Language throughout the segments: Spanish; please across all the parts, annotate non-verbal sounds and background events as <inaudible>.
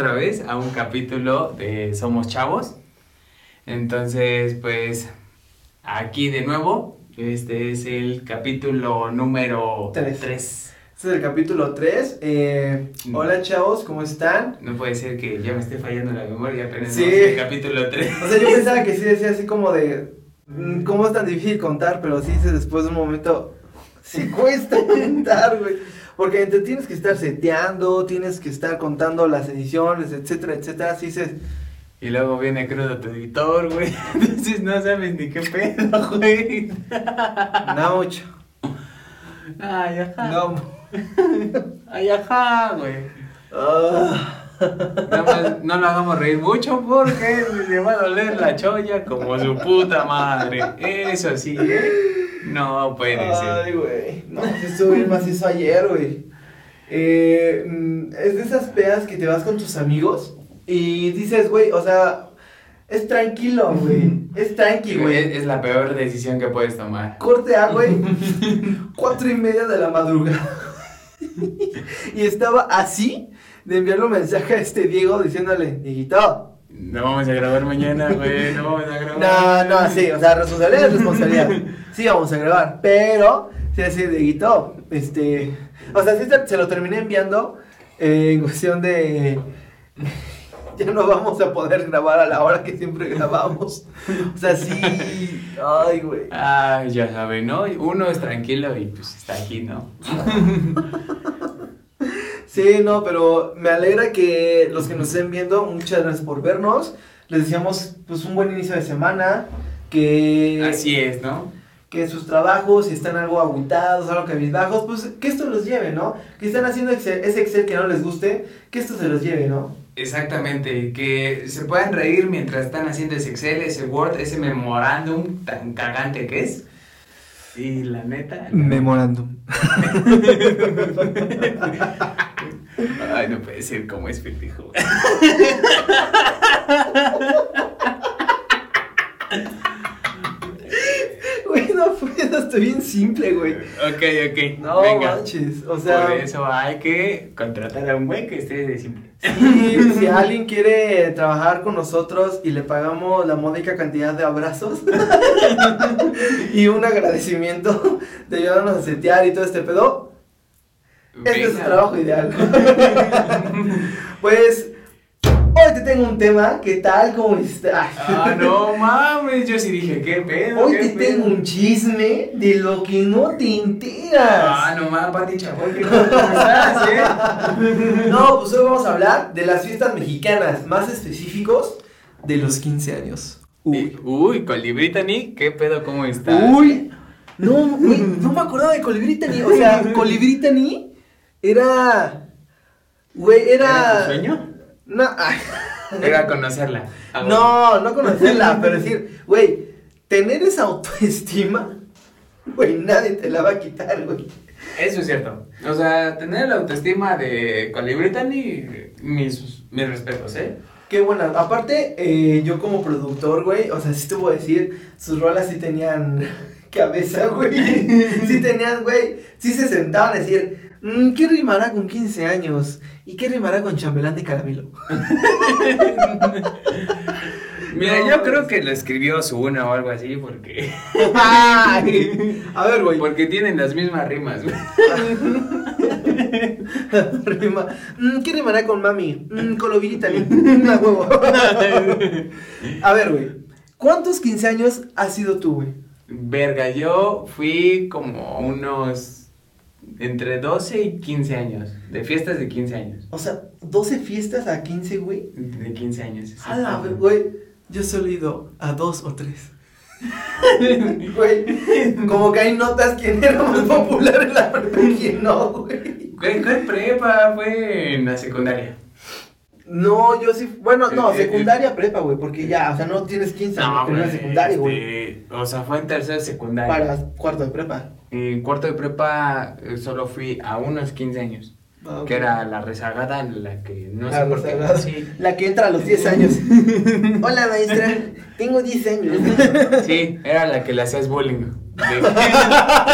Otra vez a un capítulo de Somos Chavos. Entonces, pues aquí de nuevo, este es el capítulo número Tres. 3. Este es el capítulo 3. Eh, hola chavos, ¿cómo están? No puede ser que ya me esté fallando la memoria, apenas Sí. el capítulo 3. O sea, yo pensaba que sí decía así como de. mm, ¿Cómo es tan difícil contar? Pero sí dice después de un momento. Sí cuesta contar, güey. Porque te tienes que estar seteando, tienes que estar contando las ediciones, etcétera, etcétera. Así dices. Y luego viene crudo tu editor, güey. <laughs> Entonces no sabes ni qué pedo, güey. No mucho. Ay, ajá. No. Ay, ajá, güey. Ah. Nada más no lo hagamos reír mucho porque le va a doler la cholla como su puta madre. Eso sí, ¿eh? No puede Ay, ser. güey. No, sí estuvo bien macizo ayer, güey. Eh, mm, es de esas pedas que te vas con tus amigos y dices, güey, o sea, es tranquilo, güey. <laughs> Es tranqui, Es, güey. es la peor decisión que puedes tomar. Corte A, güey. <laughs> Cuatro y media de la madrugada. <laughs> y estaba así de enviarle un mensaje a este Diego diciéndole, Dieguito. No vamos a grabar mañana, güey. No vamos a grabar. No, no, sí, o sea, responsabilidad es responsabilidad. Sí, vamos a grabar, pero, sí, así, Dieguito, este, o sea, sí se lo terminé enviando eh, en cuestión de, ya no vamos a poder grabar a la hora que siempre grabamos. O sea, sí, ay, güey. Ah, ya saben, ¿no? Uno es tranquilo y pues está aquí, ¿no? <laughs> Sí, no, pero me alegra que los que nos estén viendo, muchas gracias por vernos. Les deseamos, pues, un buen inicio de semana, que... Así es, ¿no? que sus trabajos, si están algo aguitados, algo cabizbajos, pues que esto los lleve, ¿no? Que están haciendo Excel- ese Excel que no les guste, que esto se los lleve, ¿no? Exactamente, que se puedan reír mientras están haciendo ese Excel, ese Word, ese memorándum tan cagante que es. Y la neta. Memorándum. <laughs> Ay, no puede ser como es pendejo. Güey, no fue, no, estoy bien simple, güey. Ok, ok. No venga. manches, o sea, Por eso hay que contratar a un güey que esté de simple. sí, si alguien quiere trabajar con nosotros y le pagamos la módica cantidad de abrazos <laughs> y un agradecimiento de ayudarnos a setear y todo este pedo, Este es su trabajo ideal. <laughs> pues, hoy te tengo un tema, ¿qué tal? ¿Cómo estás? Ah, no mames, yo sí dije, ¿qué pedo? Hoy qué te pedo? tengo un chisme de lo que no te enteras. Ah, no mames, Pati Chapoy. ¿Cómo estás, eh? <laughs> No, pues hoy vamos a hablar de las fiestas mexicanas, más específicos, de los 15 años. Uy, uy, Colibritani, ¿qué pedo? ¿Cómo estás? Uy, no, no me acordaba de Colibritani. O sea, Colibritani era. Güey, ¿Era era. tu sueño? No, ay. Era conocerla. Ah, <laughs> No, no conocerla, pero decir, güey, tener esa autoestima, güey, nadie te la va a quitar, güey. Eso es cierto. O sea, tener la autoestima de Colibritani, mis, mis respetos, ¿eh? Qué buena. Aparte, eh, yo como productor, güey, o sea, sí te voy a decir, sus rolas sí tenían <laughs> cabeza, güey. <laughs> Sí tenían, güey, sí se sentaban a decir, "Mm, ¿qué rimará con 15 años? ¿Y qué rimará con chambelán de caramelo? <laughs> Mira, No, yo creo que lo escribió su una o algo así porque Ay, a ver, güey. porque tienen las mismas rimas, güey. <laughs> Rima. Mm, ¿Qué rimará con mami? Mm, Colovirita, una <laughs> huevo. A ver, güey. ¿Cuántos 15 años has sido tú, güey? Verga, yo fui como unos entre 12 y 15 años, de fiestas de 15 años. O sea, 12 fiestas a 15, güey. De 15 años. A la güey. Yo solo he ido a dos o tres. <laughs> Güey, como que hay notas quién era más popular en la prepa y quién no, güey. Güey, ¿cuál prepa? Fue en la secundaria. No, yo sí. Bueno, no, Eh, eh, secundaria prepa, güey, porque ya, o sea, no tienes 15 años, pero güey, secundaria, güey. este, O sea, fue en tercera de secundaria. Para cuarto de prepa. En cuarto de prepa eh, solo fui a unos 15 años. Ah. Que era la rezagada, la que no La sé por qué. rezagada. Sí. <laughs> La que entra a los 10 años. <laughs> Hola, maestra. Tengo 10 años. <laughs> Sí, era la que le hacías bullying.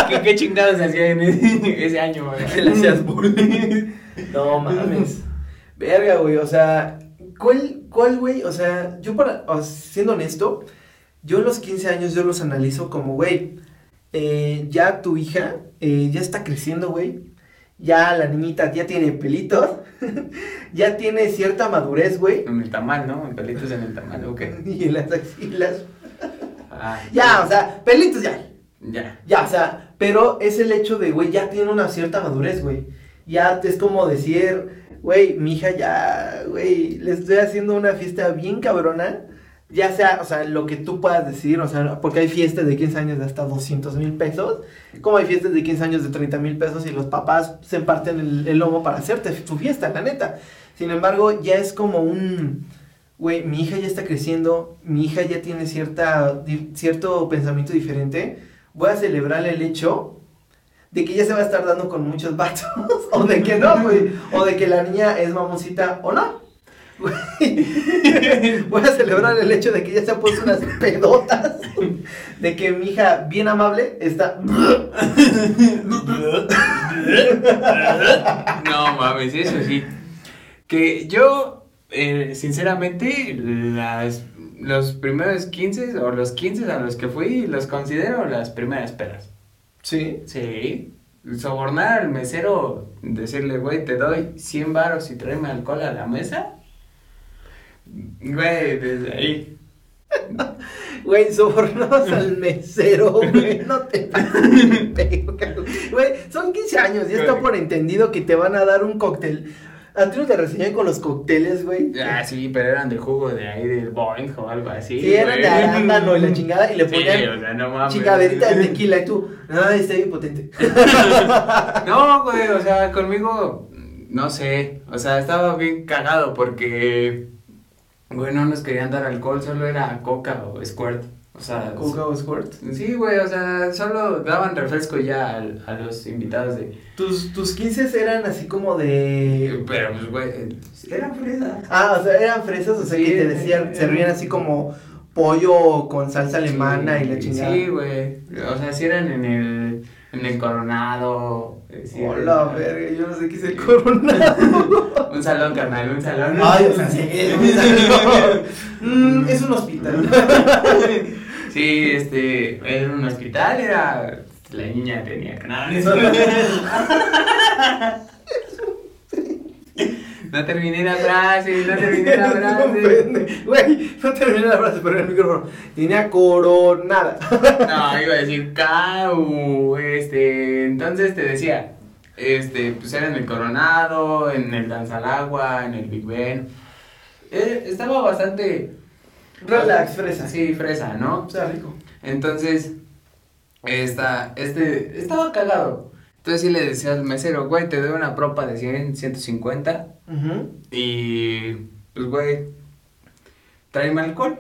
¿Qué, qué chingados hacía en ese, ese año? güey? Que le hacías bullying. No mames. Verga, güey. O sea, ¿cuál, cuál, güey? O sea, yo para, o sea, siendo honesto, yo los 15 años yo los analizo como, güey, eh, ya tu hija eh, ya está creciendo, güey. Ya la niñita ya tiene pelitos. <laughs> ya tiene cierta madurez, güey. En el tamal, ¿no? En pelitos en el tamal, ok. <laughs> Y en las axilas. Ah, <laughs> Ya, o sea, pelitos ya. Ya. Ya, o sea, pero es el hecho de, güey, ya tiene una cierta madurez, güey. Ya es como decir, güey, mi hija ya, güey, le estoy haciendo una fiesta bien cabrona. Ya sea, o sea, lo que tú puedas decir, o sea, porque hay fiestas de 15 años de hasta 200 mil pesos, como hay fiestas de 15 años de 30 mil pesos y los papás se parten el, lomo para hacerte su fiesta, la neta. Sin embargo, ya es como un, güey, mi hija ya está creciendo, mi hija ya tiene cierta, cierto pensamiento diferente, voy a celebrar el hecho de que ya se va a estar dando con muchos vatos, <laughs> o de que no, güey, o de que la niña es mamosita o no. <laughs> Voy a celebrar el hecho de que ya se ha puesto unas pedotas, de que mi hija, bien amable, está... <laughs> No mames, eso sí. Que yo, eh, sinceramente, los primeros 15 o los 15 a los que fui, los considero las primeras pedas. Sí. Sí. Sobornar al mesero, decirle, güey, te doy 100 varos y tráeme alcohol a la mesa. Güey, desde ahí. <laughs> Güey, sobornos al mesero, güey. No te pases. Güey, son 15 años, ya está por entendido que te van a dar un cóctel. ¿A ti no te reseñan con los cócteles, güey? Ah, sí, pero eran de jugo de ahí, del Boeing o algo así. Sí, eran de arándano y la chingada y le Sí, ponían o sea, no mames. chingaderita de tequila y tú, no, está bien potente. <laughs> No, güey, o sea, conmigo, no sé, o sea, estaba bien cagado porque, güey, no nos querían dar alcohol, solo era coca o squirt, o sea, Coca o Squirt. sí, güey, o sea, solo daban refresco ya a, los invitados de, Tus, tus 15 eran así como de... pero, pues, güey, eran fresas. Ah, o sea, eran fresas, o sea, Sí, que te decían, eh, servían así como pollo con salsa alemana y la chingada. Sí, güey, o sea, si eran en el, en el coronado. eh, sí, Hola, verga, yo no sé qué es el coronado. <laughs> Un salón, carnal, un salón. Ay, o sea, sí, <laughs> Mm, es un hospital. <laughs> Sí, este, era un hospital, era, la niña tenía canales. <laughs> <laughs> No terminé la frase, no terminé la <laughs> frase. Güey, no terminé la frase, pero el micrófono. Tenía coronada. No, iba a decir Cau, este, entonces te decía, este, pues era en el Coronado, en el Danza al Agua, en el Big Ben. Eh, estaba bastante... Relax, fresa. Sí, fresa, ¿no? O sea, rico. Entonces, esta, este, estaba cagado. Entonces sí le decía al mesero, güey, te doy una propa de 100, 150 Ujú. y, pues, güey, tráeme alcohol.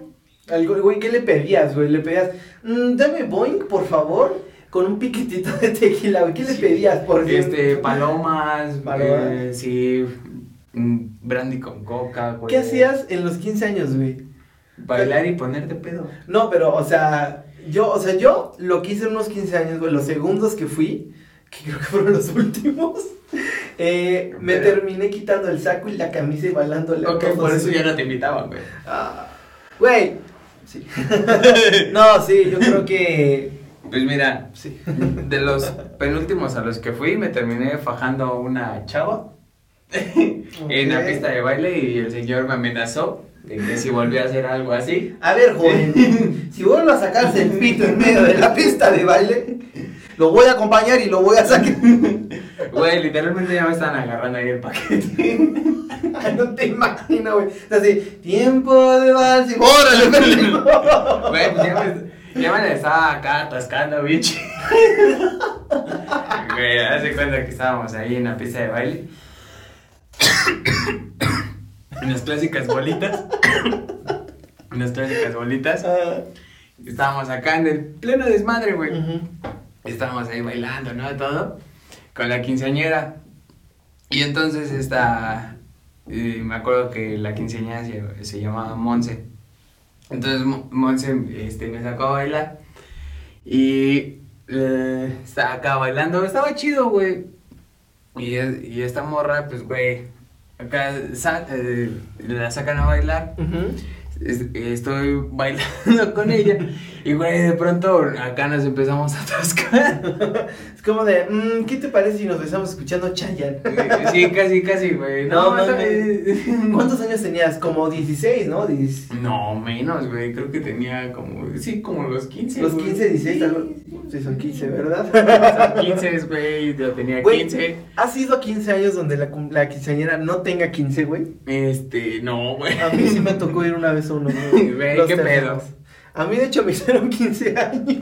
Algo, güey, ¿qué le pedías, güey? Le pedías, "Mm, dame Boeing, por favor, con un piquetito de tequila, güey. ¿Qué le pedías, por Este, palomas, Palomas. eh, sí, mm, brandy con coca, güey. ¿Qué hacías en los 15 años, güey? Bailar y ponerte pedo. No, pero, o sea, yo, o sea, yo lo que hice en unos 15 años, güey, los segundos que fui, que creo que fueron los <laughs> últimos, eh, me Pero- terminé quitando el saco y la camisa y bailándole. Ok, por eso ya no te invitaban, güey. Ah, Güey, sí. <laughs> no, sí, yo creo que... Pues mira, Sí. de los penúltimos a los que fui, me terminé fajando una chava. <laughs> en la pista de baile y el señor me amenazó de que si volvía a hacer algo así, A ver, joven, <laughs> si vuelvo a sacarse el pito en medio de la pista de baile, lo voy a acompañar y lo voy a sacar. güey, literalmente ya me están agarrando ahí el paquete. <laughs> No te imagino, güey. Así, tiempo de vals y ¡Órale, pendejo! <laughs> Güey, pues ya me, ya me la estaba acá atascando, bicho. Güey, hace cuenta que estábamos ahí en la pista de baile. En las clásicas bolitas. <coughs> En las clásicas bolitas. Ah, Estábamos acá en el pleno desmadre, güey. Estábamos ahí bailando, ¿no? Todo. Con la quinceañera. Y entonces esta. eh, me acuerdo que la quinceañera se, se llamaba Monse. Entonces Mo- Monse este, me sacó a bailar. Y eh, estaba acá bailando. Estaba chido, güey. Y, y esta morra, pues, güey, acá eh, la sacan a bailar. Estoy bailando con ella. <laughs> Y, güey, de pronto acá nos empezamos a atascar. <laughs> Es como de, mm, ¿qué te parece si nos besamos escuchando Chayanne? <laughs> Sí, casi, casi, güey. No, No. <laughs> ¿Cuántos años tenías? Como 16, ¿no? Diez- No, menos, güey. Creo que tenía como, sí, como los 15. Los güey. 15, 16, algo. Sí, son 15, ¿verdad? Son 15, güey. Yo tenía Güey, 15. ¿Has ido a 15 años donde la, la quinceañera no tenga 15, güey? Este, no, güey. A mí sí me tocó ir una vez a uno. güey. Güey, qué terceros. A mí, de hecho, me hicieron 15 años.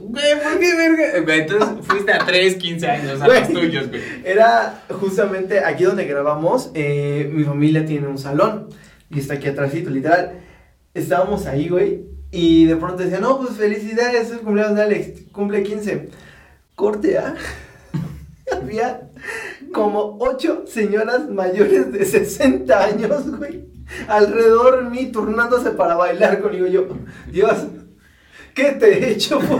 Güey, ¿por qué verga? Entonces fuiste a 3, 15 años a Güey. los tuyos, güey. Era justamente aquí donde grabamos. eh, mi familia tiene un salón. Y está aquí atrásito, literal. Estábamos ahí, güey. Y de pronto decían, no, pues felicidades, es el cumpleaños de Alex. Cumple 15. Corte, ¿ah? <laughs> Había como ocho señoras mayores de 60 años, güey. Alrededor de mí, turnándose para bailar conmigo. Yo, Dios, ¿qué te he hecho? <laughs>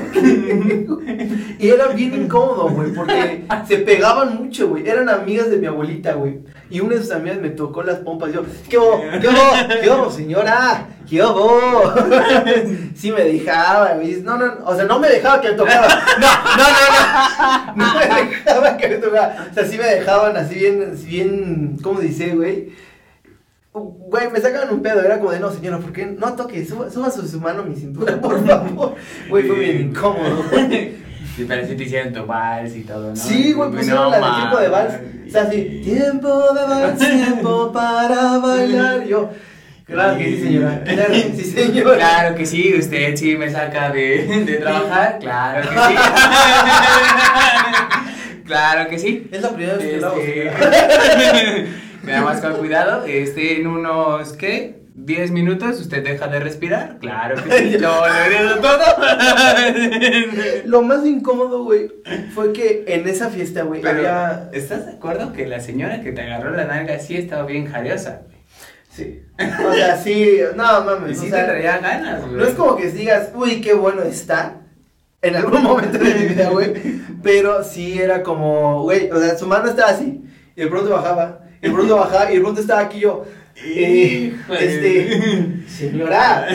Y era bien incómodo, güey, porque se pegaban mucho, güey. Eran amigas de mi abuelita, güey. Y una de sus amigas me tocó las pompas. Yo, ¿qué hubo? ¿Qué hubo? ¿Qué hubo, señora? ¿Qué hubo? <laughs> Sí me dejaba, güey. No, no, o sea, no me dejaba que me tocara. No, no, no, no. No me dejaba que me tocara. O sea, sí me dejaban así bien, así bien, ¿cómo dice, güey? Güey, me sacaban un pedo, era como de, no, señora, ¿por qué? No toque, suba, suba su, su mano a mi cintura, <laughs> por favor. Güey, fue bien incómodo, güey. Sí, pero sí te hicieron tu vals y todo, ¿no? Sí, güey, pusieron No la de tiempo de vals. O sea, así, tiempo de vals, <laughs> tiempo para bailar. Yo, claro que sí, señora. Claro que sí, señora. Claro que sí, usted sí me saca de, de trabajar, claro que sí. <laughs> claro que sí. Es la primera vez que lo hago, Este. Nada más con cuidado, este, en unos, ¿qué? 10 minutos usted deja de respirar, claro que sí, yo lo todo. Lo más incómodo, güey, fue que en esa fiesta, güey, Pero, había. ¿estás de acuerdo que la señora que te agarró la nalga sí estaba bien jariosa? Sí. O sea, sí, no Y mames. sí o sea, te traía ganas, güey. No es como que digas, uy, qué bueno está. En algún momento de mi vida, güey. Pero sí era como, güey, o sea, su mano estaba así. Y de pronto bajaba. Y de pronto bajaba. Y de pronto estaba aquí yo. Eh, este, <laughs> señora.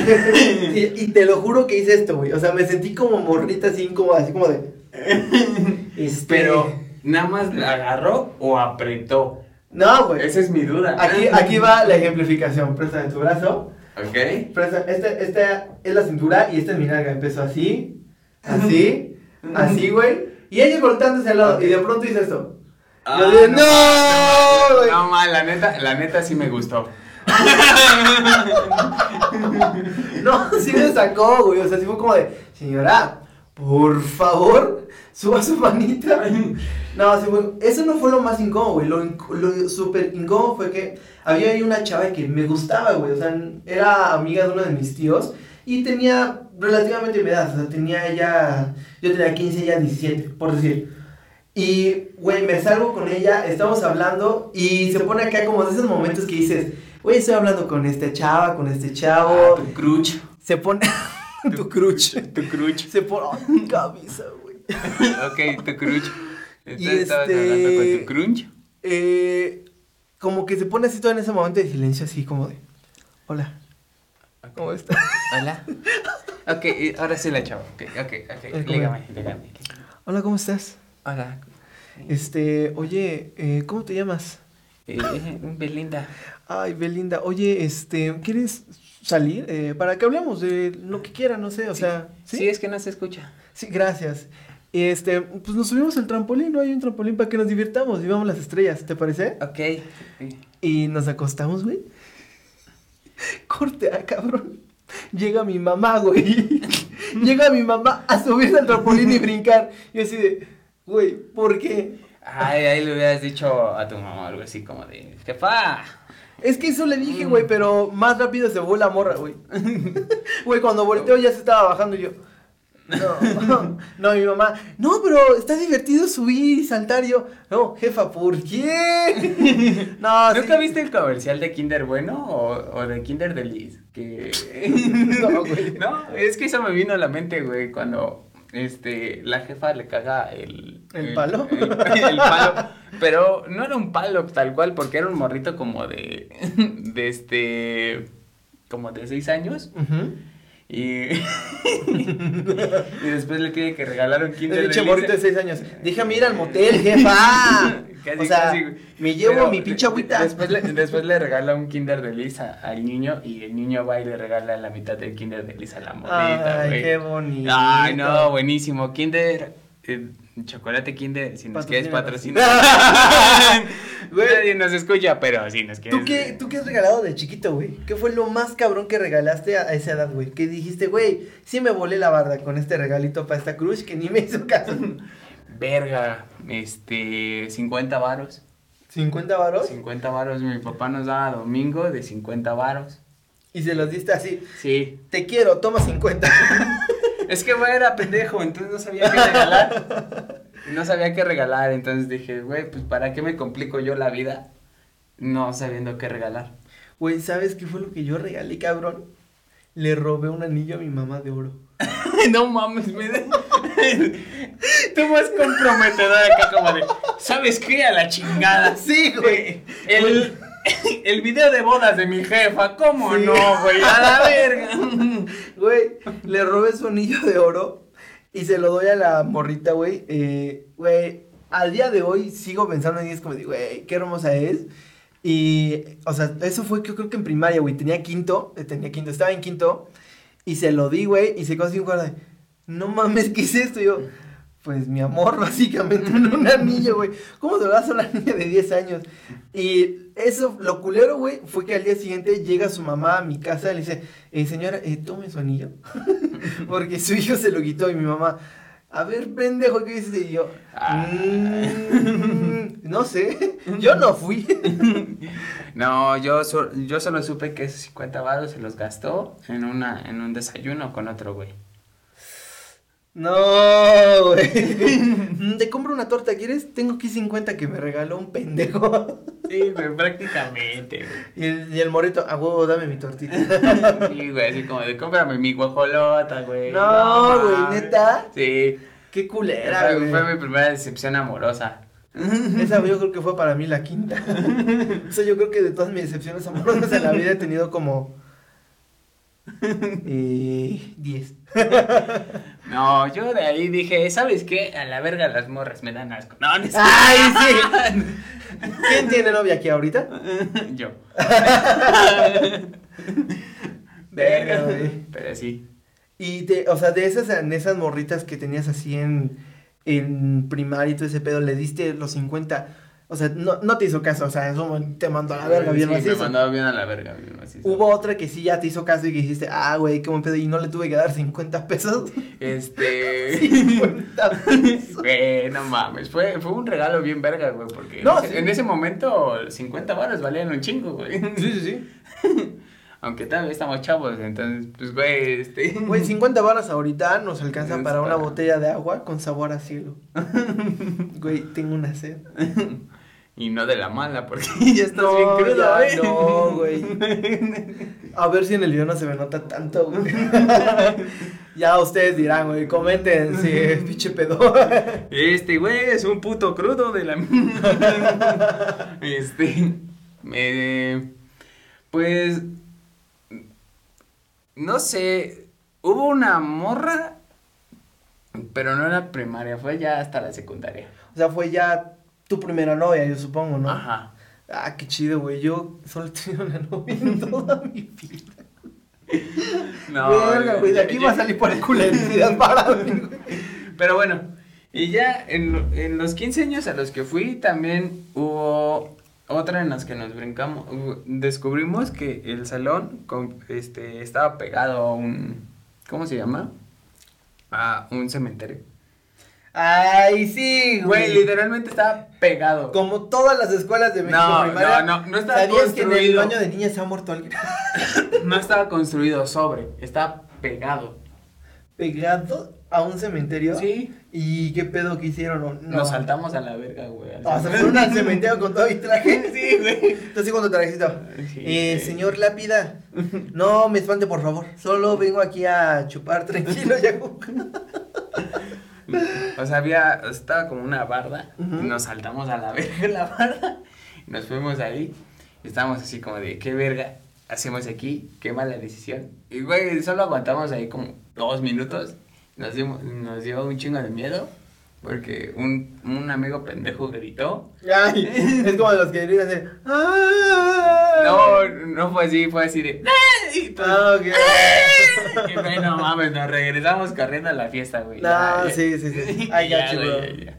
y, y te lo juro que hice esto, güey. O sea, me sentí como morrita así, como, así como de. <laughs> Este, Pero, ¿nada más la agarró o apretó? No, güey. Esa es mi duda. Aquí, aquí va la ejemplificación. Préstame tu brazo. ¿Ok? Presta, esta, esta es la cintura y esta es mi nalga. Empezó así, así, <laughs> así, güey. Y ella volteándose al lado. Y de pronto hice esto. Ah, Yo dije, no, ¡No! güey". No, mal, la neta, la neta sí me gustó. <laughs> No, sí me sacó, güey. O sea, sí fue como de, señora, por favor, suba su manita. No, sí fue, eso no fue lo más incómodo, güey. Lo, lo súper incómodo fue que había ahí una chava que me gustaba, güey. O sea, era amiga de uno de mis tíos y tenía relativamente mi edad. O sea, tenía ella, yo tenía 15, ella 17, por decir. Y, güey, me salgo con ella, estamos hablando y se pone acá como de esos momentos que dices, güey, estoy hablando con esta chava, con este chavo. Ah, tu cruch. Se pone. <laughs> tu cruch. Tu cruch. Se pone. Mi cabeza, güey. <laughs> ok, tu cruch. Y Entonces estabas este- hablando con tu crunch. Eh, como que se pone así todo en ese momento de silencio, así como de. Hola. ¿Cómo estás? Hola. Ok, y ahora sí la chavo. Ok, ok, ok. Lígame, lígame. Hola, ¿cómo estás? Hola. Este, oye, eh, ¿cómo te llamas? Eh, Belinda. Ay, Belinda, oye, este, ¿quieres salir? Eh, para que hablemos de lo que quieran, no sé, o sea. ¿Sí? es que no se escucha. Sí, gracias. Este, pues nos subimos al trampolín, ¿no? Hay un trampolín para que nos divirtamos y vamos las estrellas, ¿te parece? Ok. Y nos acostamos, güey. Corte, ah, cabrón. Llega mi mamá, güey. <laughs> Llega mi mamá a subirse al trampolín y brincar. Y así de, güey, ¿por qué? Ay, ahí le hubieras dicho a tu mamá algo así como de, jefa. Es que eso le dije, güey, pero más rápido se fue la morra, güey. <laughs> Güey, cuando volteó ya se estaba bajando y yo. No, <laughs> no, mi mamá, no, pero está divertido subir y saltar. Y yo, no, jefa, ¿por qué? <laughs> No, ¿Nunca sí. viste el comercial de Kinder Bueno o, o de Kinder Deliz? Que... No, güey. No, es que eso me vino a la mente, güey, cuando este, la jefa le caga el... ¿El palo? El, <laughs> el palo. Pero no era un palo tal cual, porque era un morrito como de, <laughs> de este, como de seis años. Y, <laughs> y después le tiene que regalar un kinder El morrito de 6 años. Déjame ir al motel, jefa. Casi, o sea, casi, me llevo Pero mi pinche agüita. Después le, después le regala un kinder de Lisa al niño y el niño va y le regala la mitad del kinder de Lisa a la morrita, Ay, qué bonito. Ay, no, buenísimo. Kinder, eh, chocolate Kinder, si nos quieres patrocinar. <laughs> Güey. Nadie nos escucha, pero si nos quieres. ¿Tú qué, ¿Tú qué has regalado de chiquito, güey? ¿Qué fue lo más cabrón que regalaste a a esa edad, güey? Que dijiste, güey, sí me volé la barda con este regalito para esta cruz que ni me hizo caso. <laughs> Verga, este, 50 varos. ¿50 varos? 50 varos, mi papá nos daba domingo de 50 varos. Y se los diste así. Sí. Te quiero, toma 50. <laughs> Es que, güey, era pendejo, entonces no sabía qué regalar. No sabía qué regalar, entonces dije, güey, pues ¿para qué me complico yo la vida no sabiendo qué regalar? Güey, ¿sabes qué fue lo que yo regalé, cabrón? Le robé un anillo a mi mamá de oro. <laughs> no mames, me. <laughs> Tú más comprometedora acá como de, ¿sabes qué? A la chingada. Sí, güey. El, <laughs> el video de bodas de mi jefa, ¿cómo Sí. no, güey? A la verga. <laughs> Güey, le robé su anillo de oro y se lo doy a la morrita, güey. Eh, Güey, al día de hoy sigo pensando en ella, es como de, güey, qué hermosa es. Y, o sea, eso fue que yo creo que en primaria, güey. Tenía quinto, eh, tenía quinto, estaba en quinto. Y se lo di, güey, y se así un cuadro de, no mames, ¿qué es esto? Yo, pues mi amor, <laughs> básicamente, en un anillo, güey. ¿Cómo se lo das a una niña de 10 años? Y eso, lo culero, güey, fue que al día siguiente llega su mamá a mi casa y le dice, eh, señora, eh, tome su anillo. <laughs> Porque su hijo se lo quitó y mi mamá, a ver, pendejo, ¿qué dices? Y yo. "Mm, no sé, yo no fui. <laughs> No, yo, yo solo supe que esos 50 varos se los gastó en, una, en un desayuno con otro güey. No, güey. <laughs> Te compro una torta, ¿quieres? Tengo aquí 50 que me regaló un pendejo. Sí, güey, prácticamente, Y el, y el morito, a huevo, dame mi tortita. güey. Sí, güey, así como de cómprame mi guajolota, güey. No, güey. ¿neta? Sí. Qué culera, güey. fue mi primera decepción amorosa. Esa yo creo que fue para mí la quinta. o sea, yo creo que de todas mis decepciones amorosas en la vida he tenido como... <laughs> Eh, <laughs> 10. No, yo de ahí dije, ¿sabes qué? A la verga las morras me dan asco. No, no es ¡Ay, sí! <laughs> ¿Quién tiene novia aquí ahorita? Yo. Verga, güey. Pero sí. Y te, o sea, de esas, en esas morritas que tenías así en, en primaria y todo ese pedo, le diste los 50. O sea, no, no te hizo caso, o sea, eso te mandó a la verga bien sí, macizo. mandaba bien a la verga, bien macizo. Hubo otra que sí ya te hizo caso y que dijiste, ah, güey, qué buen pedo, y no le tuve que dar 50 pesos. <laughs> Este. <laughs> 50 pesos. <laughs> Güey, no mames. Fue, fue un regalo bien verga, güey. Porque No, en, ese, sí. en ese momento 50 baros valían un chingo, güey. Sí, sí, sí. Aunque todavía estamos chavos, entonces, pues, güey, este. Güey, 50 barras ahorita nos alcanza Es para una para- botella de agua con sabor a cielo. Güey, tengo una sed. Y no de la mala, porque <laughs> ya estás No, bien crudo, ¿eh? no, güey. <laughs> A ver si en el video no se me nota tanto, güey. <laughs> ya ustedes dirán, güey, comenten si es pinche pedo. Este güey es un puto crudo de la. este. Me. Pues. No sé. Hubo una morra. Pero no era primaria, fue ya hasta la secundaria. o sea, fue ya tu primera novia, yo supongo, ¿no? Ajá. Ah, qué chido, güey. Yo solo he tenido una novia en <laughs> toda mi vida. Verga, güey, de aquí va a salir por el culeridad <laughs> para mí. Pero bueno, y ya en, en los 15 años a los que fui también hubo otra en las que nos brincamos. Descubrimos que el salón con- este, estaba pegado a un. ¿Cómo se llama? A un cementerio. Ay, sí, Güey, güey. literalmente estaba pegado. Como todas las escuelas de México No, primaria. no, no, no estaba ¿Sabías que en el construido. baño de niñas se ha muerto alguien? <laughs> No estaba construido sobre, estaba pegado. Pegado a un cementerio. Sí. ¿Y qué pedo que hicieron? No. no. Nos saltamos a la verga, güey. al Ah, se fueron al cementerio con todo y traje. <laughs> Sí, güey. Entonces, tu trajecito. Sí, eh, señor Lápida, <laughs> no me espante, por favor. Solo vengo aquí a chupar tranquilo. Ya. O sea, había, estaba como una barda, y nos saltamos a la <laughs> verga la barda, y nos fuimos ahí, y estábamos así como de, ¿qué verga hacemos aquí? Qué mala decisión. Y güey, solo aguantamos ahí como dos minutos, nos, dimos, nos dio un chingo de miedo, porque un, un amigo pendejo gritó. Ay, es como los que gritan de. "Ah". No, no fue así, fue así de... Ah, ok. Y güey, <laughs> no mames, nos regresamos corriendo a la fiesta, güey. No, Ya, sí, sí, sí. <laughs> Got Ya, güey.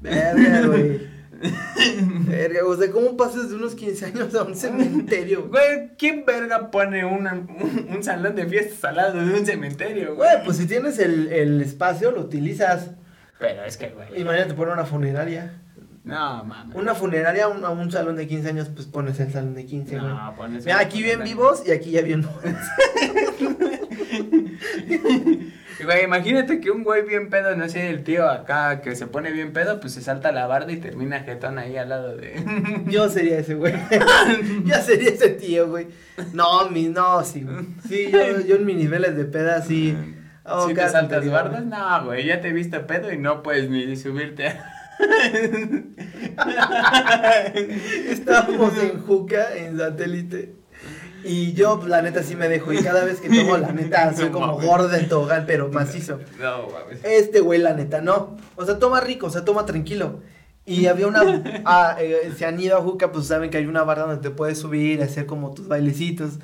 Verga, güey. <laughs> Verga, o sea, ¿cómo pasas de unos 15 años a un cementerio? Güey, ¿quién verga pone una- un, un salón de fiestas al lado de un cementerio, güey? Güey, pues si tienes el, el espacio, lo utilizas. Pero es que, güey. Imagínate poner una funeraria. No, mames. Una funeraria a un, a un salón de 15 años, pues pones el salón de 15, güey. No, pones. Mira, aquí bien vivos y aquí ya bien <laughs> Güey, imagínate que un güey bien pedo, no sé, el tío acá que se pone bien pedo, pues se salta la barda y termina jetón ahí al lado de. <laughs> Yo sería ese, güey. <laughs> yo sería ese tío, güey. No, mi, no, sí, güey. Sí, yo, yo en mis niveles de peda, sí. Oh, si te saltas bardas, no, güey, ya te viste pedo y no puedes ni subirte. <laughs> Estábamos en Juca, en satélite. Y yo, la neta, sí me dejo. Y cada vez que tomo, la neta, <laughs> soy como gordo en tobogán, pero macizo. No, mames. Este güey, la neta, no. O sea, toma rico, o sea, toma tranquilo. Y había una. ah, eh, se han ido a Juca, pues saben que hay una barra donde te puedes subir, hacer como tus bailecitos.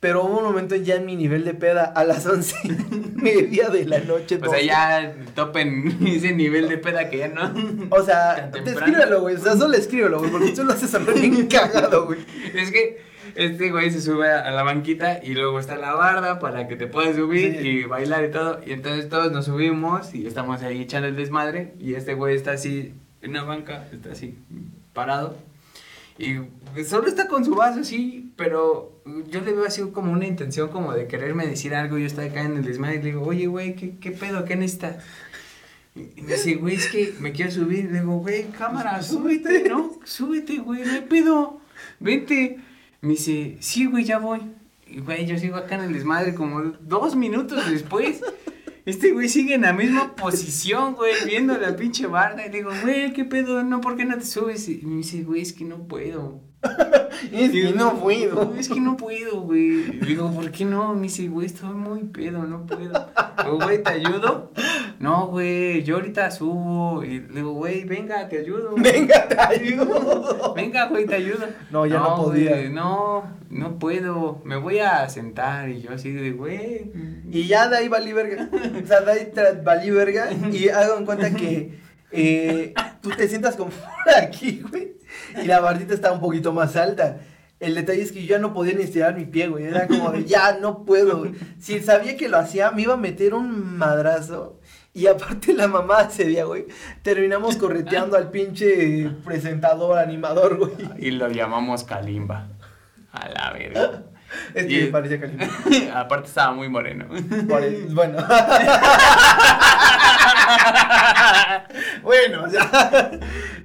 Pero hubo un momento ya en mi nivel de peda, a las once y <laughs> media de la noche. O sea, ya topen <laughs> ese nivel de peda que ya no. O sea, escríbelo, güey. O sea, solo escríbelo, güey, porque tú lo haces hablar bien <laughs> cagado, güey. Es que este güey se sube a la banquita y luego está la barda para que te puedas subir Sí. y bailar y todo. Y entonces todos nos subimos y estamos ahí echando el desmadre. Y este güey está así en una banca, está así parado. Y solo está con su vaso así, pero yo le veo así como una intención como de quererme decir algo. Yo estoy acá en el desmadre y le digo, oye güey, ¿qué, qué pedo? ¿Qué necesitas? Y me dice, güey, es que me quiero subir. Le digo, güey, cámara, súbete, ¿no? Súbete, güey, hay pedo. Vente. Me dice, sí, güey, ya voy. Y, güey, yo sigo acá en el desmadre como dos minutos después. Este güey sigue en la misma posición, güey, viendo la pinche barda. Y digo, güey, ¿qué pedo? No, ¿por qué no te subes? Y me dice, güey, es que no puedo. <laughs> Es que no puedo. No, es que no puedo, güey. Digo, ¿por qué no? Me dice, güey, estoy muy pedo, no puedo. Digo, güey, ¿te ayudo? No, güey, yo ahorita subo. Y le digo, güey, venga, te ayudo. <laughs> Venga, te ayudo. Venga, güey, te ayudo. No, ya no podía. güey, no, no puedo. Me voy a sentar. Y yo así de, güey. Y ya de ahí valí verga. O sea, de ahí valí verga. Y hago en cuenta que eh, tú te sientas como <laughs> aquí, güey. <laughs> Y la bardita está un poquito más alta. El detalle es que yo ya no podía ni estirar mi pie, güey. Era como de, ya no puedo. güey. Si sabía que lo hacía, me iba a meter un madrazo. Y aparte la mamá ese día, güey. Terminamos correteando al pinche presentador, animador, güey. Y lo llamamos Kalimba. A la verga. Es que Y- parecía caliente. <laughs> Aparte estaba muy moreno. Bueno. <laughs> <laughs> bueno, o sea. <laughs>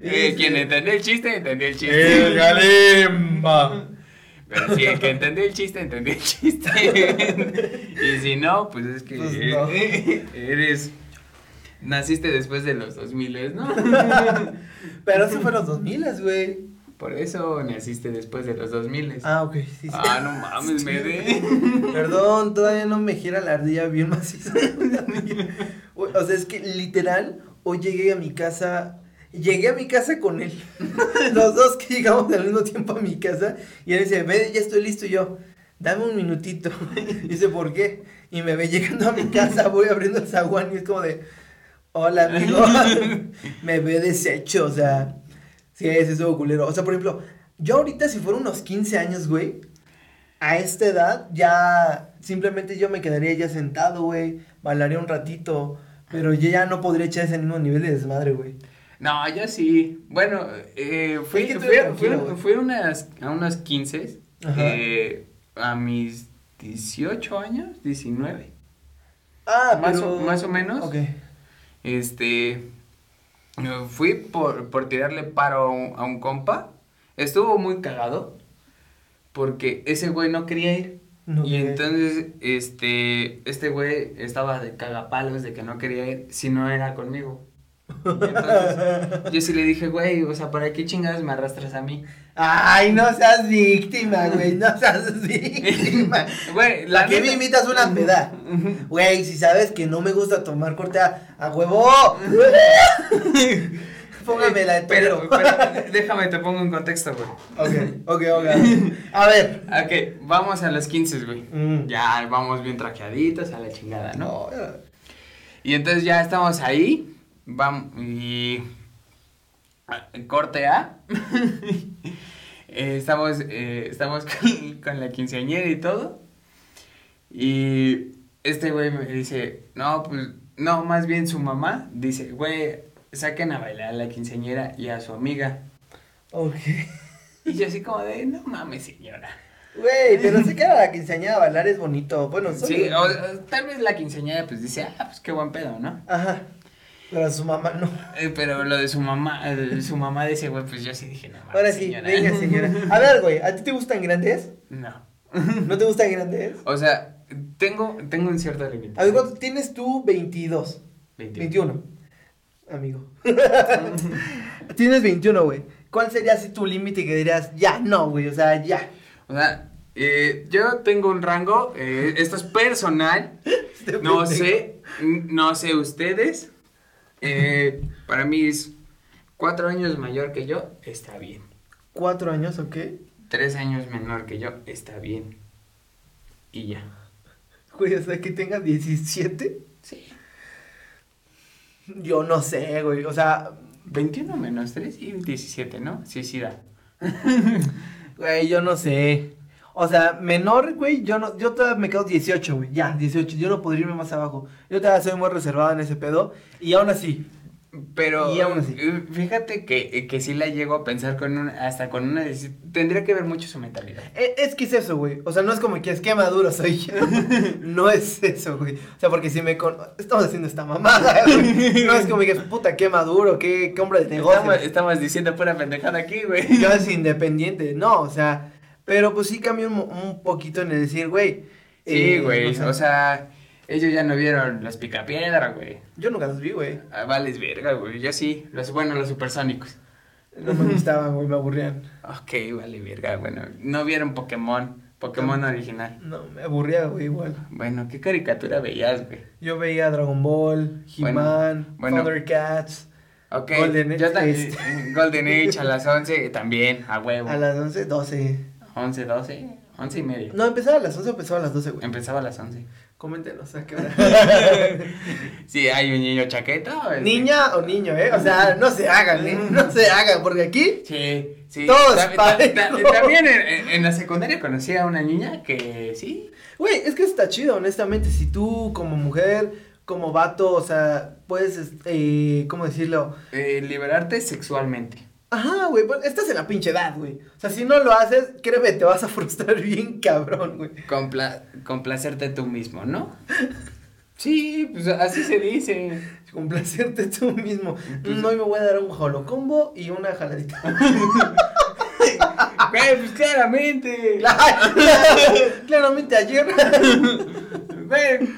Eh, quien entendió el chiste, entendió el chiste. El Galemba. Pero sí, el que entendió el chiste, entendió el chiste. <laughs> y si no, pues es que Pues no. eres. Naciste después de los 2000, ¿no? Pero eso fue los 2000, güey. Por eso naciste después de los 2000. Ah, ok, sí, sí. Ah, no mames, me de. Perdón, todavía no me gira la ardilla bien maciza. O sea, es que literal, hoy llegué a mi casa. Llegué a mi casa con él. <laughs> Los dos que llegamos al mismo tiempo a mi casa. Y él dice, ve, ya estoy listo. Y yo, dame un minutito. Y <laughs> dice, ¿por qué? Y me ve llegando a mi casa, voy abriendo el zaguán y es como de, hola amigo. <laughs> me ve deshecho, o sea. Sí, ese estuvo culero. O sea, por ejemplo, yo ahorita si fuera unos 15 años, güey, a esta edad ya simplemente yo me quedaría ya sentado, güey, bailaría un ratito, pero yo ya no podría echar ese mismo nivel de desmadre, güey. No, yo sí. Bueno, eh, fui, fui, unas, a unas 15 Ajá. eh, a mis 18 años, 19. Ah, Más pero... o- más o menos. Ok. Este. Fui por, por tirarle paro a un, a un compa. Estuvo muy cagado. Porque ese güey no quería ir. No, y entonces, este, este güey estaba de cagapalos de que no quería ir si no era conmigo. Y entonces, <laughs> yo sí le dije, güey, o sea, ¿para qué chingadas me arrastras a mí? Ay, no seas víctima, güey, no seas <laughs> víctima. Güey, La que me a una peda. Güey, si sabes que no me gusta tomar corte a, a huevo. <laughs> Póngame la de Pero, torero. pero, déjame, te pongo en contexto, güey. Ok, ok, ok. <laughs> A ver. Ok, vamos a los 15, güey. Mm. Ya vamos bien trajeaditos a la chingada, ¿no? No, Y entonces ya estamos ahí. Vamos y. ah, Corte A. <laughs> Eh, estamos eh, estamos <laughs> con, con la quinceañera y todo. Y este güey me dice: No, pues. No, más bien su mamá dice: Güey, saquen a bailar a la quinceañera y a su amiga. ok. Y yo, así como de: No mames, señora. Güey, pero sé que a la quinceañera bailar es bonito. Bueno, solo- Sí, o, o tal vez la quinceañera pues dice: Ah, pues qué buen pedo, ¿no? Ajá. Pero a su mamá no. Eh, pero lo de su mamá, su mamá de ese güey, pues yo sí dije, no mames, Ahora sí, señora". venga, señora. A ver, güey, ¿a ti te gustan grandes? No. ¿No te gustan grandes? O sea, tengo, tengo un cierto límite. A ver, ¿cuánto tienes tú? 22. 21. 21. Amigo. <laughs> tienes 21, güey. ¿Cuál sería así tu límite que dirías, ya, no, güey? O sea, ya. O sea, eh, yo tengo un rango, eh, esto es personal, <laughs> Este no sé, no sé ustedes, eh, para mí es cuatro años mayor que yo, está bien. Cuatro años, ¿ok? Tres años menor que yo, está bien. Y ya. Güey, o sea, que tengas 17. Yo no sé, güey. O sea, 21 menos 3 y 17, ¿no? Sí, sí da. <laughs> güey, yo no sé. O sea, menor, güey, yo no, yo todavía me quedo 18, güey. Ya, 18. Yo no podría irme más abajo. Yo todavía soy muy reservado en ese pedo. Y aún así, Pero Y aún así. eh, fíjate que, eh, que sí la llego a pensar con una, hasta con una tendría que ver mucho su mentalidad. e- es que es eso, güey. O sea, no es como que es que maduro soy <laughs> no es eso, güey. O sea, porque si me con... Estamos haciendo esta mamada, güey. No es como que, puta, qué maduro, qué, qué hombre de negocio. Estamos, estamos diciendo pura pendejada aquí, güey. Yo es independiente. No, o sea, pero pues sí cambia un, un poquito en el decir, güey. Sí, eh, güey, o sea, ellos ya no vieron los picapiedra, güey. Yo nunca los vi, güey. Ah, vales verga, güey, yo sí, los, bueno, los supersónicos. No me gustaban, güey, me aburrían. Ok, vale verga, bueno, no vieron Pokémon, Pokémon original. No, me aburría, güey, igual. Bueno, ¿qué caricatura veías, güey? Yo veía Dragon Ball, Bueno, He-Man, bueno. Thundercats. Ok, Golden yo. <laughs> Golden Age a las 11 también, a huevo. A las 11, 12. 11, 12, 11 y media. No, empezaba a las 11 o empezaba a las 12, güey. Empezaba a las 11. Coméntenos, ¿a qué hora? <laughs> Sí, hay un niño chaqueto. este. Niña o niño, ¿eh? O sea, no se hagan, ¿eh? No se hagan, porque aquí Sí, sí. Todos Ta- ta- ta- También en, en- la secundaria conocí a una niña que sí. Güey, es que está chido, honestamente. Si tú, como mujer, como vato, o sea, puedes, este, ¿cómo decirlo? eh, liberarte sexualmente. Ajá, güey, pues estás en la pinche edad, güey. O sea, si no lo haces, créeme, te vas a frustrar <laughs> bien cabrón, güey. Compla- complacerte tú mismo, ¿no? <laughs> Sí, pues así se dice. Complacerte tú mismo. Pues- No, hoy me voy a dar un holocombo y una jaladita. <laughs> Güey, pues claramente. Claramente ayer. Güey,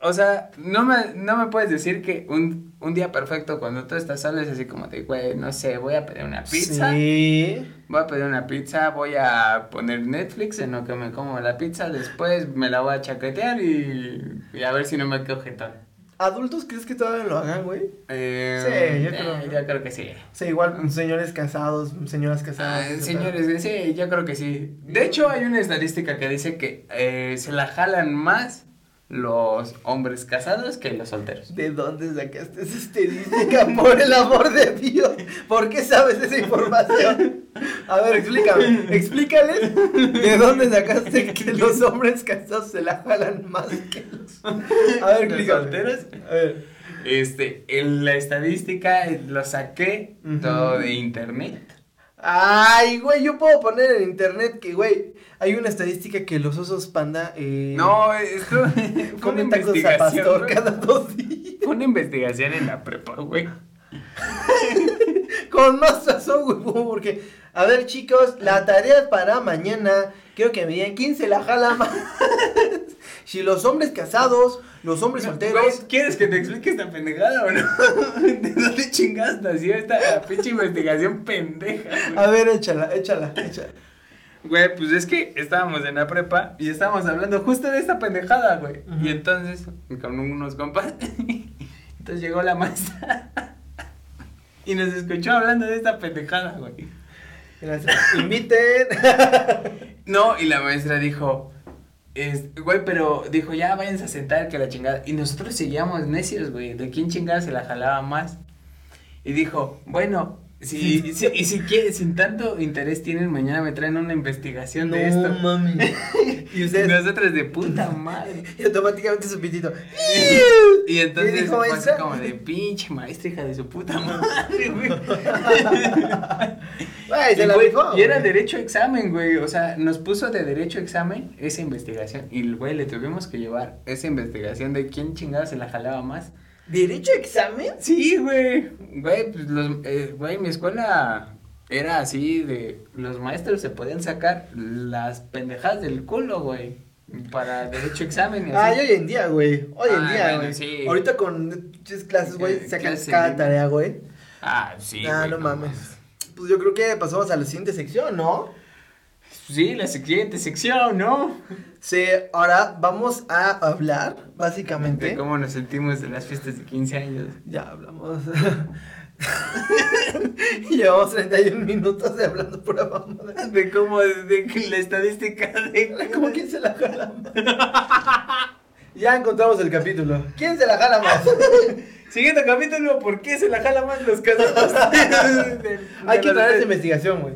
o sea, no me, no me puedes decir que un, un día perfecto cuando tú estás solo es así como de, güey, no sé, voy a pedir una pizza. Sí. Voy a pedir una pizza, voy a poner Netflix en lo que me como la pizza, después me la voy a chaquetear y, y a ver si no me quedo jetón. ¿Adultos crees que todavía lo hagan, güey? Eh, Sí, yo eh, creo. yo creo que sí. Sea, igual señores casados, señoras Ah, casadas. ese señores, sí, yo creo que sí. De hecho, hay una estadística que dice que eh, se la jalan más los hombres casados que los solteros. ¿De dónde sacaste esa estadística? <laughs> Por el amor de Dios. ¿Por qué sabes esa información? A ver, explícame. Explícales de dónde sacaste que los hombres casados se la jalan más que los. A ver, ¿Los explícame. solteros? A ver. Este, en la estadística eh, lo saqué todo de internet. Ay, güey, yo puedo poner en internet que, güey, hay una estadística que los osos panda. Eh, No, esto <laughs> comen tacos a pastor cada dos días. Fue una investigación en la prepa, güey. <laughs> Con más razón, güey, porque A ver, chicos, la tarea para mañana. Quiero que me digan quién se la jala más. <laughs> si los hombres casados, los hombres solteros. ¿Quieres que te explique esta pendejada o no? ¿De dónde chingaste así esta pinche investigación pendeja? güey? A ver, échala, échala, échala. Güey, pues es que estábamos en la prepa y estábamos hablando justo de esta pendejada, güey. Y entonces, con unos compas, <laughs> entonces llegó la maestra <laughs> y nos escuchó hablando de esta pendejada, güey. Inviten. <laughs> No, y la maestra dijo, es, güey, pero dijo, ya váyanse a sentar que la chingada. Y nosotros seguíamos necios, güey, de quién chingada se la jalaba más. Y dijo, bueno, si, si- y si quieren, sin tanto interés tienen, mañana me traen una investigación de esto. mami. y <laughs> Y ustedes. nosotros de puta madre. Y automáticamente su pitito. Y entonces ¿Qué dijo, como de pinche maestra hija de su puta <laughs> madre, <laughs> güey. Se Y, la y era derecho a examen, güey. O sea, nos puso de derecho a examen esa investigación. Y, güey, le tuvimos que llevar esa investigación de quién chingada se la jalaba más. ¿Derecho a examen? Sí, güey. Güey, pues los, eh, güey, mi escuela era así de. Los maestros se podían sacar las pendejadas del culo, güey. Para derecho a examen. y Ah, así. y hoy en día, güey. Hoy en Ah, día, bueno, güey. sí. Ahorita con clases, güey, Eh, sacan cada tarea, güey. Ah, sí. ah, güey, no mames. Pues yo creo que pasamos a la siguiente sección, ¿no? Sí, la siguiente sección, ¿no? Sí, ahora vamos a hablar, básicamente. De cómo nos sentimos en las fiestas de 15 años. Ya hablamos. <laughs> Llevamos 31 minutos de hablando pura mamada. De cómo, de la estadística de... <laughs> ¿Cómo quién se la jala más? <laughs> ya encontramos el capítulo. ¿Quién se la jala más? Siguiente capítulo, ¿por qué se la jala más los casados? Hay que traer esa investigación, güey.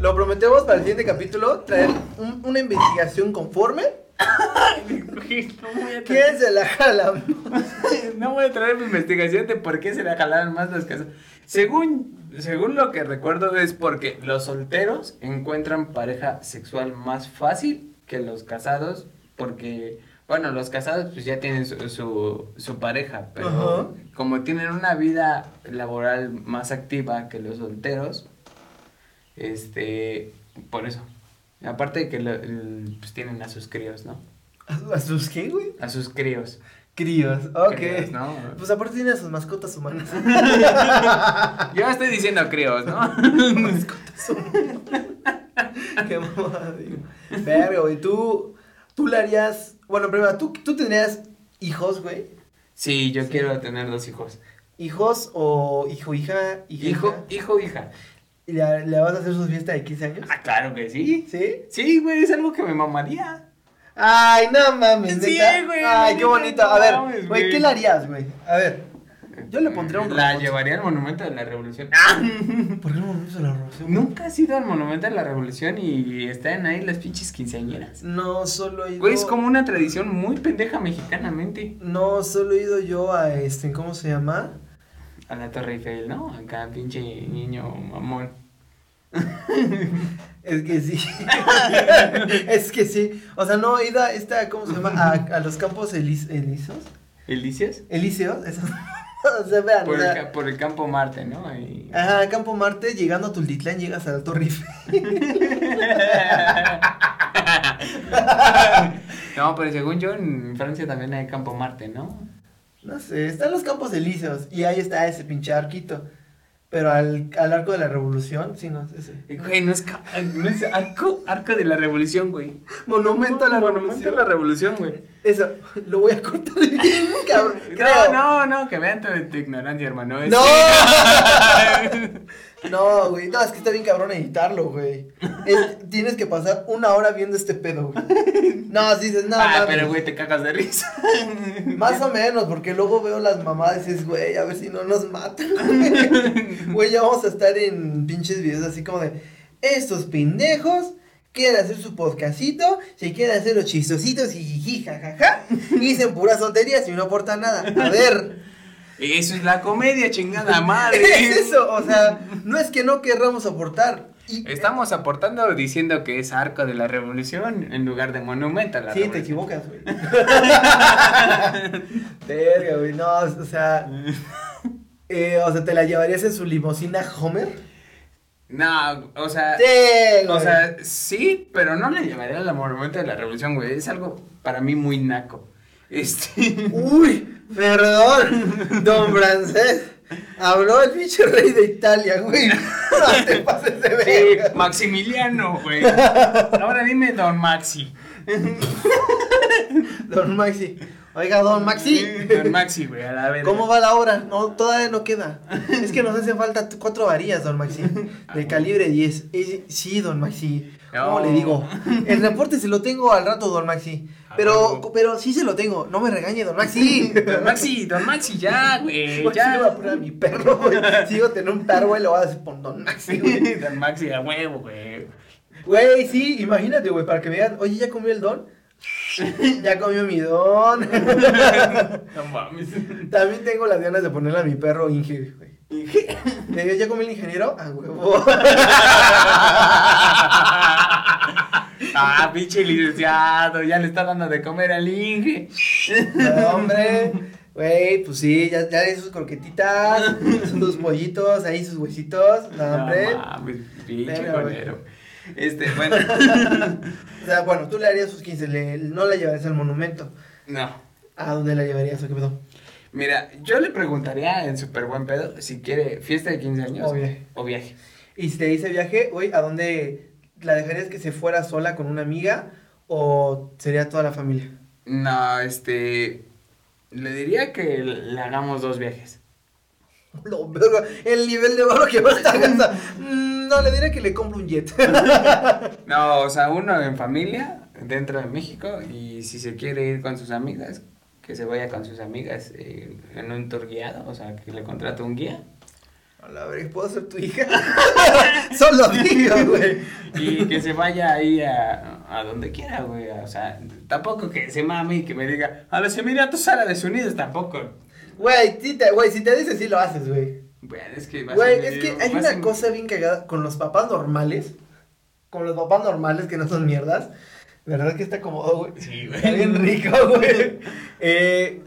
Lo prometemos para el siguiente capítulo, traer un- una investigación conforme. ¿Quién se la jala más? <laughs> no voy a traer mi investigación de por qué se la jalaron más los casados. Según, según lo que recuerdo es porque los solteros encuentran pareja sexual más fácil que los casados, porque, bueno, los casados pues ya tienen su, su, su pareja, pero Ajá. como tienen una vida laboral más activa que los solteros, este, por eso. Aparte de que lo- el- pues tienen a sus críos, ¿no? ¿A sus qué, güey? A sus críos. Críos, ok. Críos, ¿no? Pues aparte tiene a sus mascotas humanas. <laughs> Yo estoy diciendo críos, ¿no? <laughs> mascotas humanas. Qué mamada, digo. Verga, güey, tú, tú le harías, bueno, primero, ¿tú, tú tendrías hijos, güey? Sí, yo Sí. quiero tener dos hijos. ¿Hijos o hijo, hija, hija? Hijo, hijo, hija. ¿Y le, le vas a hacer su fiesta de 15 años? Ah, claro que sí. ¿Sí? Sí, güey, es algo que me mamaría. Ay, no mames, Sí, ¿neta? güey, Ay, qué bonito. A ver, mames, güey. ¿qué le harías, güey? A ver, yo le pondría un La robot. llevaría al Monumento de la Revolución. <laughs> ¿Por qué no me hizo la revolución? Nunca has ido al Monumento de la Revolución y están ahí las pinches quinceañeras. No, solo he ido. Güey, es como una tradición muy pendeja mexicanamente. No, solo he ido yo a este, ¿cómo se llama? A la Torre Eiffel, ¿no? Acá, pinche niño mamón. <laughs> Es que sí. <laughs> es que sí. O sea, no he ido a esta, ¿cómo se llama? A, a los campos elis- elíseos. ¿Elicios? Elíseos, esos. <laughs> o sea, vean, Por o el, sea, por el campo Marte, ¿no? Ahí- Ajá, Campo Marte, llegando a Tultitlán, llegas a la Torre Eiffel. no, pero según yo, en Francia también hay campo Marte, ¿no? No sé, están los campos elíseos. Y ahí está ese pinche arquito. Pero al, al arco de la revolución, sí, no, ese. Güey, no es, no es arco, arco de la revolución, güey. Monumento a la Monumento revolución. a la revolución, güey. Eso, lo voy a cortar bien, <laughs> cabrón. Creo. No, no, no, que vean tu, tu ignorancia, hermano. Es- No. <laughs> No, güey, no, es que está bien cabrón editarlo, güey. Es- tienes que pasar una hora viendo este pedo, güey. No, si dices, no, ah, pero güey, te cagas de risa. Más o menos, porque luego veo las mamadas y dices, güey, a ver si no nos matan. güey. Güey, ya vamos a estar en pinches videos así como de, estos pendejos quieren hacer su podcastito, se quieren hacer los chistositos y jiji, jajaja, y dicen puras tonterías y no aportan nada. A ver, Eso es la comedia, chingada madre. <laughs> es eso, o sea, no es que no querramos aportar. Y, Estamos aportando diciendo que es arco de la revolución en lugar de monumento a la Sí, te equivocas, güey. <laughs> Verga, güey, no, o sea, eh, o sea, ¿te la llevarías en su limusina Homer? No, o sea. Sí. O sea, sí, pero no le llamaría al monumento de la revolución, güey. Es algo para mí muy naco. Este. Uy, perdón, don Francés. Habló el pinche rey de Italia, güey. No te pases de Sí, verga. Maximiliano, güey. Ahora dime, don Maxi. Don Maxi. Oiga, don Maxi. Don Maxi, güey, a la verga. ¿Cómo va la obra? No, todavía no queda. Es que nos hacen falta cuatro varillas, don Maxi. De calibre 10. Eh, Sí, don Maxi. ¿Cómo le digo? El reporte se lo tengo al rato, don Maxi. A Pero, pero sí se lo tengo. No me regañe, don Maxi. Don Maxi, don Maxi, ya, güey, <laughs> le voy a ya. poner a mi perro, güey. Sigo teniendo un perro, güey, lo voy a decir por Don Maxi, güey. <laughs> Don Maxi, a huevo, güey. Güey, sí, imagínate, güey, para que me digan, oye, ¿ya comió el don? <laughs> ya comió mi don. No mames. También tengo las ganas de ponerle a mi perro Inge, güey. ¿ya comió el ingeniero? Ah, huevo. Ah, pinche licenciado, ya le está dando de comer al Inge. No, hombre. Güey, pues sí, ya, ya hay sus croquetitas, sus pollitos, ahí sus huesitos. No, hombre. No mames, pinche colero. Este, bueno. <laughs> O sea, bueno, tú le harías sus 15, le- no la llevarías al monumento. No. ¿A dónde la llevarías o qué pedo? Mira, yo le preguntaría en súper buen pedo si quiere fiesta de 15 años O viaje. O viaje. Y si te dice viaje, güey, ¿a dónde la dejarías que se fuera sola con una amiga o sería toda la familia? No, este. Le diría que le hagamos dos viajes. Verga, el nivel de valor que va a estar Mm, No, le diría que le compro un jet. <laughs> No, o sea, uno en familia, dentro de México, y si se quiere ir con sus amigas, que se vaya con sus amigas eh, en un tour guiado, o sea, que le contrate un guía. A la verga, ¿puedo ser tu hija? <laughs> Solo digo, güey. Y que se vaya ahí a, a donde quiera, güey. O sea, tampoco que se mame y que me diga, a los Emiratos Árabes Unidos tampoco. Güey, sí te, güey, si te dice sí lo haces, güey. Bueno, es que Güey, es que hay una cosa bien cagada con los papás normales. Con los papás normales que no son mierdas. ¿Verdad que está cómodo, güey? Sí, Está güey. bien rico, güey. Eh,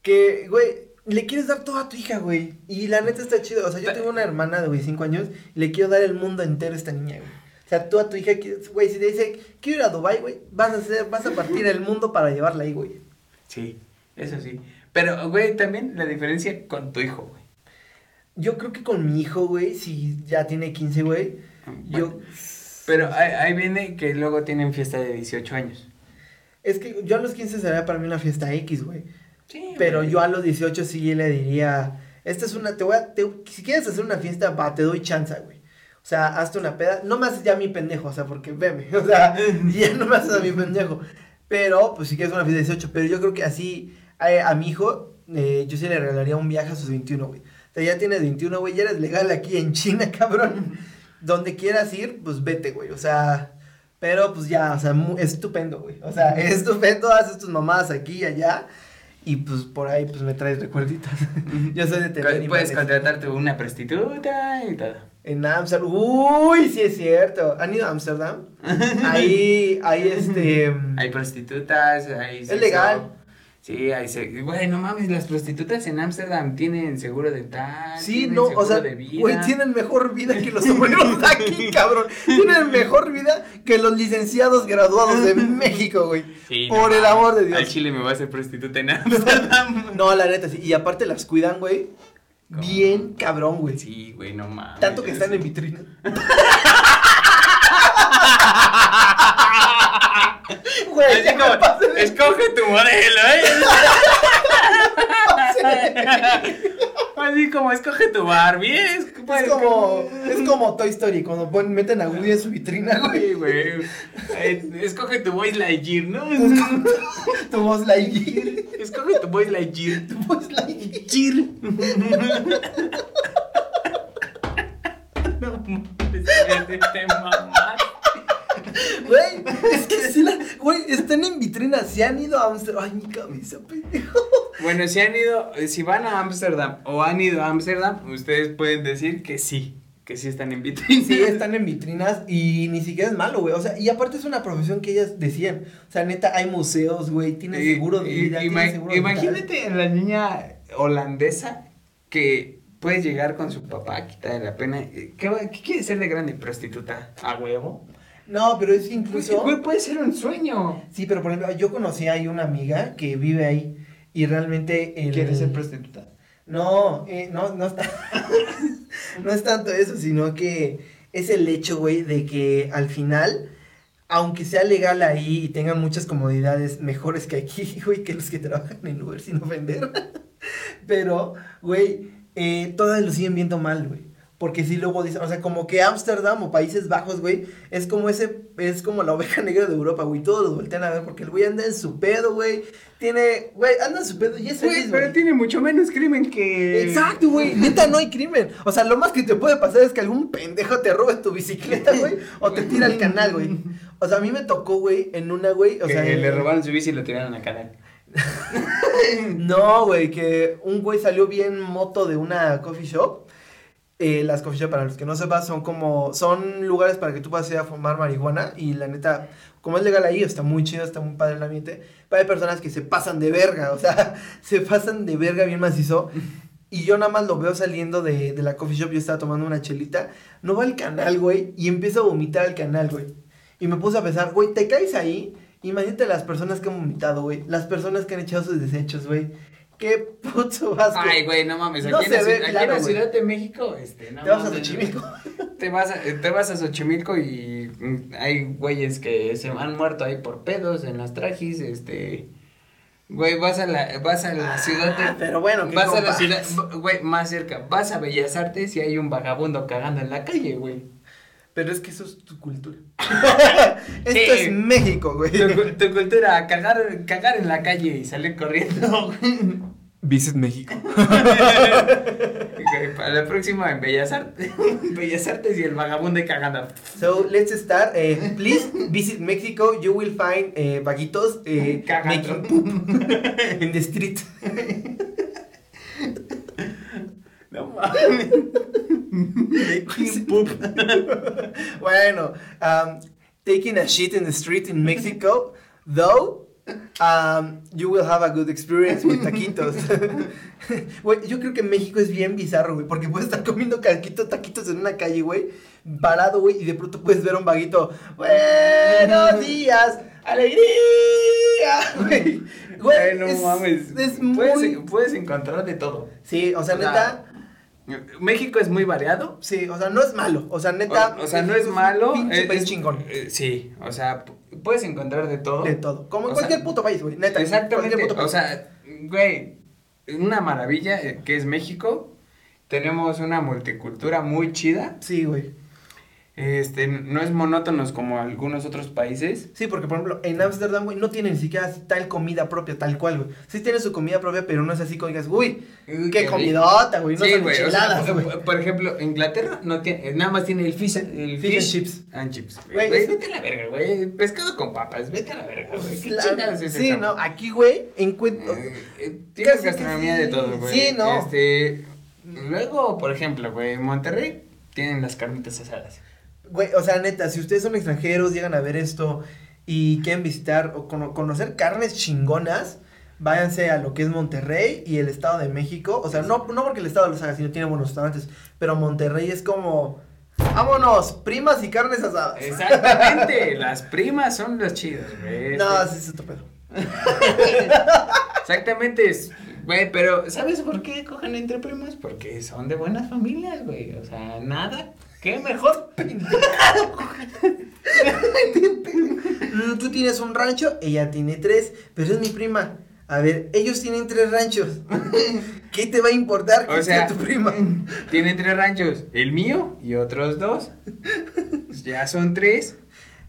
que, güey, le quieres dar todo a tu hija, güey. Y la neta está chido. O sea, yo tengo una hermana de, güey, 5 años. Y le quiero dar el mundo entero a esta niña, güey. O sea, tú a tu hija, güey, si te dice, quiero ir a Dubai, güey, vas a hacer, vas a partir el mundo para llevarla ahí, güey. Sí, eso sí. Pero, güey, también la diferencia con tu hijo, güey. Yo creo que con mi hijo, güey, si ya tiene 15, güey, yo... Pero ahí, ahí viene que luego tienen fiesta de 18 años. Es que yo a los 15 sería para mí una fiesta X, güey. Sí, Pero yo a los 18 sí le diría, esta es una, te voy a, te- si quieres hacer una fiesta, va, te doy chance, güey. O sea, hazte una peda, no me haces ya mi pendejo, o sea, porque veme, <laughs> o sea, <laughs> ya no me haces a mi pendejo. Pero, pues si quieres una fiesta de 18, pero yo creo que así, a, a mi hijo, eh, yo sí le regalaría un viaje a sus 21, güey. O sea, ya tienes 21, güey, ya eres legal aquí en China, <laughs> cabrón. Donde quieras ir, pues vete, güey, o sea... Pero pues ya, o sea, mu- estupendo, güey. O sea, estupendo, haces tus mamadas aquí y allá. Y pues por ahí pues me traes recuerditas. <laughs> Yo soy de tener Puedes contratarte una prostituta y todo. En Amsterdam. Uy, sí es cierto. ¿Han ido a Amsterdam? <laughs> Ahí, ahí este. Hay prostitutas, hay Es sexo. legal. Sí, hay sexo. Güey, no mames, las prostitutas en Ámsterdam tienen seguro dental. Sí, tienen no, o sea, de vida. güey, tienen mejor vida que los obreros de <laughs> aquí, cabrón. Tienen mejor vida que los licenciados graduados de <laughs> México, güey. Sí, no Por el amor de Dios. Al chile me voy a hacer prostituta en Ámsterdam. <laughs> No, la neta, sí. Y aparte las cuidan, güey. Bien cabrón, güey. Sí, güey, no mames. Tanto que están en vitrina. Güey, me como, de- escoge tu modelo, ¿eh? <laughs> Así como, escoge tu Barbie. Es, Es como, es como Toy Story, cuando ponen- meten a Woody en su vitrina, güey. Güey. Eh, Escoge tu Boys Lightyear, ¿no? Tu voz Lightyear. Escoge tu Boys Lightyear. Tu voz Lightyear. <laughs> No mames, te mamás. Güey, es que sí la. Güey, están en vitrina. Se han ido a Amsterdam. Ay, mi cabeza, pendejo. Bueno, si han ido, eh, si van a Ámsterdam o han ido a Ámsterdam, ustedes pueden decir que sí, que sí están en vitrina. Sí, están en vitrinas y ni siquiera es malo, güey. O sea, y aparte es una profesión que ellas decían. O sea, neta, hay museos, güey. Tienen Y- seguro de y- vida. ima- seguro imagínate en la niña holandesa que puedes llegar con su papá, quitarle la pena. ¿Qué, qué quiere ser de grande? ¿Prostituta? ¿A huevo? No, pero es Pues, incluso... güey, puede ser un sueño. Sí, pero por ejemplo, yo conocí ahí una amiga que vive ahí y realmente... El... ¿Quieres ser prostituta? No, eh, no, no está. <laughs> no es tanto eso, sino que es el hecho, güey, de que al final, aunque sea legal ahí y tengan muchas comodidades mejores que aquí, <laughs> güey, que los que trabajan en Uber sin ofender. <laughs> Pero, güey, eh, todas lo siguen viendo mal, güey. Porque si luego dicen, o sea, como que Ámsterdam o Países Bajos, güey, es como ese, es como la oveja <laughs> negra de Europa, güey. Todos los voltean a ver porque el güey anda en su pedo, güey. Tiene, güey, anda en su pedo y es Güey, feliz, pero güey. tiene mucho menos crimen que. Exacto, güey. Neta, no hay crimen. O sea, lo más que te puede pasar es que algún pendejo te robe tu bicicleta, güey. O te tira al canal, güey. O sea, a mí me tocó, güey, en una, güey. O que sea, le robaron su bici y lo tiraron al canal. <laughs> No, güey, que un güey salió bien moto de una coffee shop. Eh, las coffee shop, para los que no sepan, son como. Son lugares para que tú puedas ir a fumar marihuana. Y la neta, como es legal ahí, está muy chido, está muy padre el ambiente. Pero hay personas que se pasan de verga, o sea, <laughs> se pasan de verga bien macizo. Y yo nada más lo veo saliendo de, de la coffee shop, yo estaba tomando una chelita. No va al canal, güey, y empiezo a vomitar al canal, güey. Y me puse a pensar, güey, te caes ahí. Imagínate las personas que han vomitado, güey. Las personas que han echado sus desechos, güey. Qué puto asco. Ay, güey, no mames. No Aquí, en, se la, ve ciudad- aquí en claro, la güey. Ciudad de México, este, no Te vas a Xochimilco. Te vas a, te vas a Xochimilco y mm, hay güeyes que se han muerto ahí por pedos en las trajis, este. Güey, vas a la, vas a la ciudad de. Ah, pero bueno, ¿qué Vas a la ciudad, güey, más cerca. Vas a Bellas Artes y hay un vagabundo cagando en la calle, güey. Pero es que eso es tu cultura. <laughs> Esto es México, güey. Tu, cu- tu cultura, cagar, cagar en la calle y salir corriendo. Visit México. Ok, <laughs> Para la próxima en Bellas Artes. <laughs> Bellas Artes y el vagabundo ahí cagando. So, let's start. Eh, please visit Mexico. You will find eh, vaguitos eh, making poop <laughs> in the street. No mames. Making poop. bueno, um, taking a shit in the street in Mexico, though, um, you will have a good experience with taquitos. <laughs> <laughs> Güey, yo creo que México es bien bizarro, güey, porque puedes estar comiendo caquitos, taquitos en una calle, güey, parado, güey, y de pronto puedes ver a un vaguito, buenos <laughs> días, alegría, güey. Güey, no es, mames. es muy... puedes encontrar de todo. Sí, o sea, O sea, neta... México es muy variado. Sí, o sea, no es malo. O sea, neta. O, o sea, no es malo. Es- país es- chingón. eh, sí, o sea, puedes encontrar de todo. De todo. Como en O cualquier sea, puto país, güey. Neta. en Exactamente. puto O país. sea, güey, una maravilla eh, que es México. Tenemos una multicultura muy chida. Sí, güey. Este, no es monótonos como algunos otros países. Sí, porque por ejemplo, en Ámsterdam, güey, no tienen ni siquiera tal comida propia, tal cual, güey. Sí tienen su comida propia, pero no es así como digas, uy, qué comidota, güey. No sí, son güey. o sea, güey. por ejemplo, Inglaterra no tiene, eh, nada más tiene el fish, el Fish and chips. And chips. Güey, vete a la verga, güey. Pescado con papas, vete a la verga, güey. ¿Qué La- chingados es sí, no, aquí, güey, encuentro. Eh, eh, Tienes gastronomía sí. de todo, güey. Sí, no. Este, luego, por ejemplo, güey, en Monterrey tienen las carnitas asadas. Güey, o sea, neta, si ustedes son extranjeros, llegan a ver esto y quieren visitar o cono- conocer carnes chingonas, váyanse a lo que es Monterrey y el Estado de México. O sea, no, no porque el Estado los haga, sino tiene buenos restaurantes, pero Monterrey es como, vámonos, primas y carnes asadas. Exactamente, <laughs> las primas son los chidos, güey. No, sí, es otro pedo. <laughs> Exactamente, es, güey, pero ¿sabes por qué cogen entre primas? Porque son de buenas familias, güey. O sea, nada, qué mejor. <laughs> Tú tienes un rancho, ella tiene tres, pero es mi prima. A ver, ellos tienen tres ranchos. <laughs> ¿Qué te va a importar que O sea, sea tu prima? Tienen tres ranchos, el mío y otros dos. Ya son tres.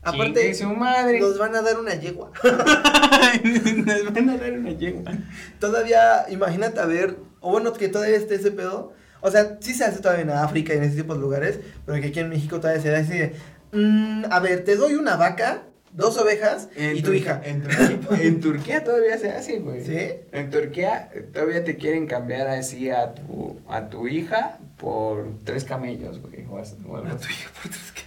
Aparte, su madre. nos van a dar una yegua. <laughs> Nos van a dar una yegua. Todavía, imagínate a ver, o bueno, que todavía esté ese pedo. O sea, sí se hace todavía en África y en ese tipo de lugares, pero que aquí en México todavía se da así de, mm, a ver, te doy una vaca, dos ovejas En y tu Tur- hija. En Turquía, <laughs> en Turquía todavía se hace, güey. ¿Sí? En Turquía eh, todavía te quieren cambiar así a tu, a tu hija por tres camellos, güey. O as- o algo así.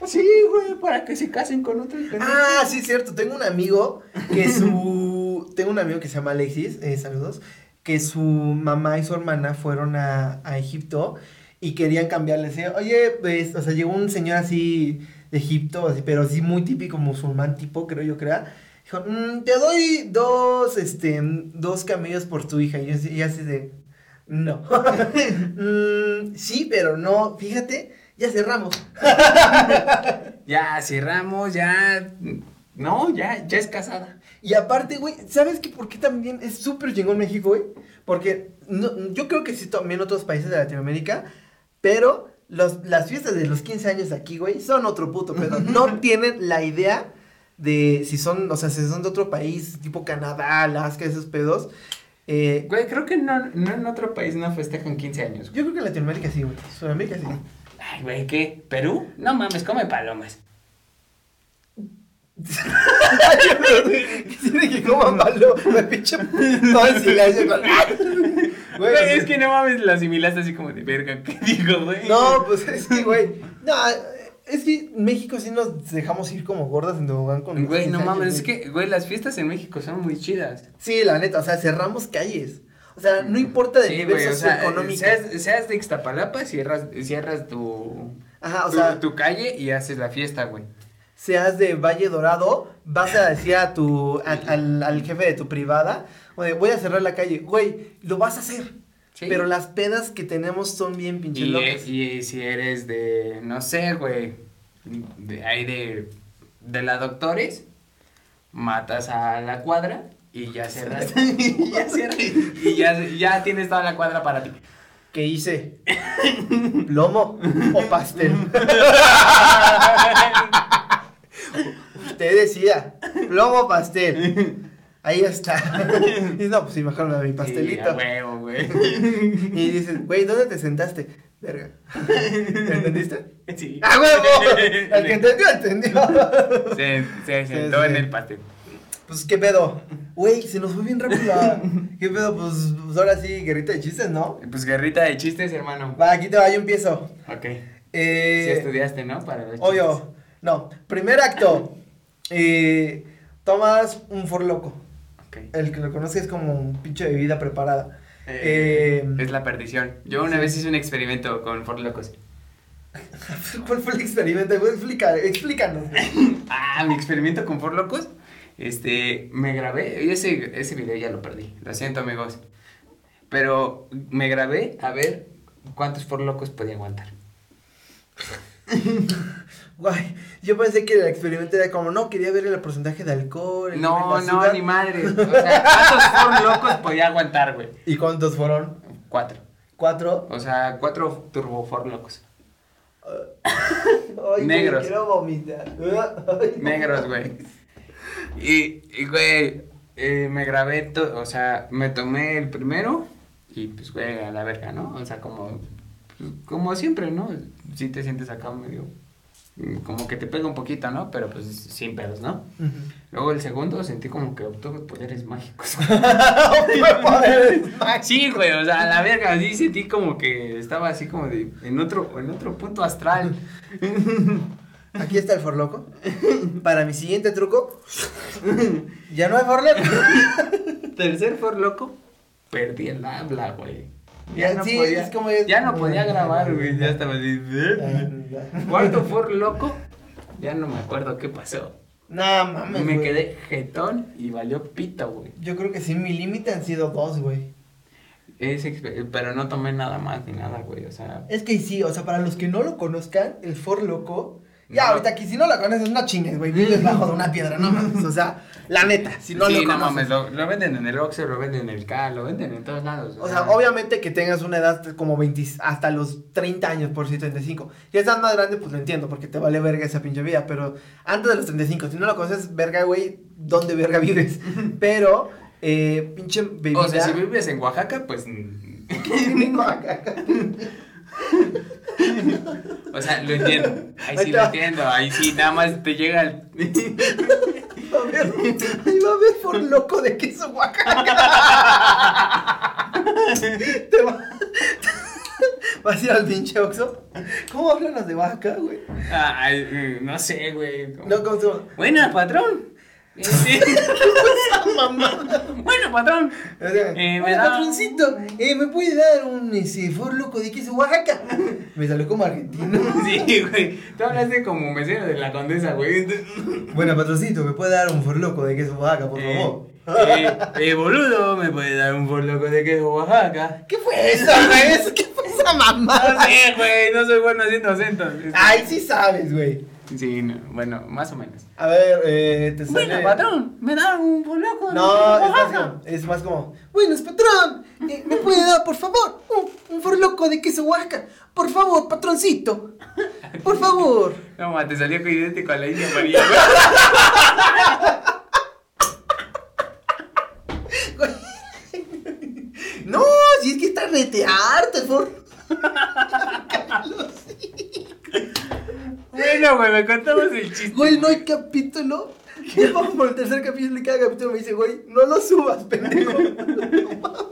Sí, güey, para que se casen con otro. Ah, sí, cierto. Tengo un amigo que su. <laughs> Tengo un amigo que se llama Alexis, eh, saludos. Que su mamá y su hermana fueron a, a Egipto y querían cambiarle. Decían, Oye, pues, o sea, llegó un señor así de Egipto, así, pero así muy típico musulmán tipo, creo yo, crea. Dijo, "Mm, te doy dos, este, dos camellos por tu hija. Y yo así de, no. <laughs> "Mm, sí, pero no, fíjate, ya cerramos. <laughs> Ya, cerramos, ya. No, ya, ya es casada. Y aparte, güey, ¿sabes qué? ¿Por qué también es súper chingón México, güey? Porque no- yo creo que sí también otros países de Latinoamérica, pero los, las fiestas de los 15 años aquí, güey, son otro puto pedo. <laughs> No tienen la idea de si son, o sea, si son de otro país, tipo Canadá, Alaska, esos pedos. Eh, Güey, creo que no, no en otro país no festejan 15 años. güey. yo creo que en Latinoamérica sí, güey. Sudamérica sí. Ay, güey, ¿qué? ¿Perú? No mames, come palomas. ¿Qué tiene que como malo? Me pinche todo en silencio. con- <laughs> Güey, Güey, es que no mames, lo asimilaste así como de verga. ¿Qué digo, güey? No, pues es que, güey. No, es que en México sí nos dejamos ir como gordas en tobogán con. Güey, no 15 años, mames, es que, güey, las fiestas en México son muy chidas. Sí, la neta, o sea, cerramos calles. O sea, no importa del Sí, nivel güey, o sea, socioeconómico. seas, seas de Ixtapalapa, cierras, cierras tu, Ajá, o tu, sea, tu calle y haces la fiesta, güey. Seas de Valle Dorado, vas a decir a tu, a- al, al jefe de tu privada, voy a cerrar la calle. Güey, lo vas a hacer. Sí. Pero las pedas que tenemos son bien pinche Y, locas. y si eres de, no sé, güey, de ahí de, de la doctores, matas a la cuadra y ya cerras. y <laughs> ya cierras. Y ya, ya tienes toda la cuadra para ti. ¿Qué hice? ¿Plomo o pastel? <laughs> Usted decía, plomo pastel. <laughs> Ahí está. <laughs> Y no, pues sí, da mi Sí, pastelito. a huevo, güey. Y dices, güey, ¿dónde te sentaste? Verga. <laughs> ¿Entendiste? Sí. ¡Ah, huevo! El que entendió, entendió. Se, se Sí, sentó sí. en el pastel. Pues, ¿qué pedo? Güey, se nos fue bien rápido. ¿Qué pedo? Pues, pues ahora sí, guerrita de chistes, ¿no? Pues guerrita de chistes, hermano. Va, aquí te va, yo empiezo. Ok. Sí Eh, estudiaste, ¿no? Para los Obvio. No. Primer acto. Eh, tomas un forloco. chistes. Ok. El que lo conoce es como un pinche bebida preparada. Eh, Eh, es la perdición. Yo una vez hice un experimento con Ford Locos. <laughs> ¿Cuál fue el experimento? Explica- explícanos. <laughs> Ah, mi experimento con Ford Locos. Este, me grabé. y Ese, ese video ya lo perdí. Lo siento, amigos. Pero me grabé a ver cuántos Ford Locos podía aguantar. <laughs> Guay, yo pensé que el experimento era como, no, quería ver el porcentaje de alcohol. el No, nivel de no, ni madre. <laughs> O sea, ¿cuántos Ford Locos podía aguantar, güey? ¿Y cuántos fueron? Cuatro. ¿Cuatro? O sea, cuatro Turbo Ford Locos. <laughs> Ay, Negros. quiero vomitar. Ay. <laughs> Negros, güey. Y, y, güey, eh, me grabé, to- o sea, me tomé el primero y pues, güey, a la verga, ¿no? O sea, como, pues, como siempre, ¿no? Si te sientes acá medio, como que te pega un poquito, ¿no? Pero pues sin pedos, ¿no? Luego el segundo sentí como que obtuve poderes mágicos. <laughs> Obtuve poderes <laughs> mágicos. Sí, güey, o sea, a la verga, así sentí como que estaba así como de, en otro, en otro punto astral. <laughs> Aquí está el forloco. Para mi siguiente truco. Ya no hay forloco. Tercer for loco, perdí el habla, güey. Ya, no sí, podía, es como es- ya no podía <laughs> grabar, güey. Ya estaba así. Cuarto for loco, ya no me acuerdo qué pasó. No mames. Me quedé jetón y valió pito, güey. Yo creo que sí, mi límite han sido dos, güey. Exper- Pero no tomé nada más ni nada, güey. O sea, Es que sí, o sea, para los que no lo conozcan, el For Loco. Ya, No. ahorita aquí, si no lo conoces, no chingues, güey. Vives bajo de una piedra, no mames. O sea, la neta, si no sí, lo no conoces. mames, lo, lo venden en el Oxxo, lo venden en el K, lo venden en todos lados. O sea, obviamente que tengas una edad como 20, hasta los 30 años, por si 35. Si estás más grande, pues lo entiendo, porque te vale verga esa pinche vida. Pero antes de los 35, si no lo conoces, verga, güey, ¿dónde verga vives? <laughs> Pero, eh, pinche bebida. O sea, si vives en Oaxaca, pues. <laughs> <laughs> mm, O sea, lo entiendo. Ahí sí Ahí lo está. entiendo. Ahí sí, nada más te llega el. Va a haber, ahí va a haber por loco de queso Oaxaca. Te va, vas a ir al pinche Oxxo. ¿Cómo hablan los de Oaxaca, güey? Ay, eh, no sé, güey. No, ¿cómo se? Buena, patrón. Sí. <laughs> bueno, patrón. Eh, me da- patroncito, eh, ¿me puede dar un ese for loco de queso Oaxaca? Me salió como argentino. <laughs> Sí, güey. Tú hablaste como mesero de la condesa, güey. Bueno, patroncito, ¿me puede dar un for loco de queso Oaxaca, por Eh, favor? eh, eh, boludo, ¿me puede dar un loco de queso Oaxaca? ¿Qué fue eso, güey? ¿Qué fue esa No mamada? sé, güey, no soy bueno haciendo acentos. Ay, sí sabes, güey. Sí, no, bueno, más o menos. A ver, eh, te sale... Bueno, patrón, ¿me da un loco de No, es más como, es más como, buenos patrón, eh, ¿me puede dar, por favor, un, un forloco de queso Oaxaca? Por favor, patroncito, por favor. <laughs> No, ma, te salió idéntico a la India María. <laughs> No, si es que está retearte, for... <laughs> Bueno, güey, me contamos el chiste. Güey, no hay capítulo. Ya vamos por el tercer capítulo y cada capítulo me dice, güey, no lo subas, pendejo. <laughs>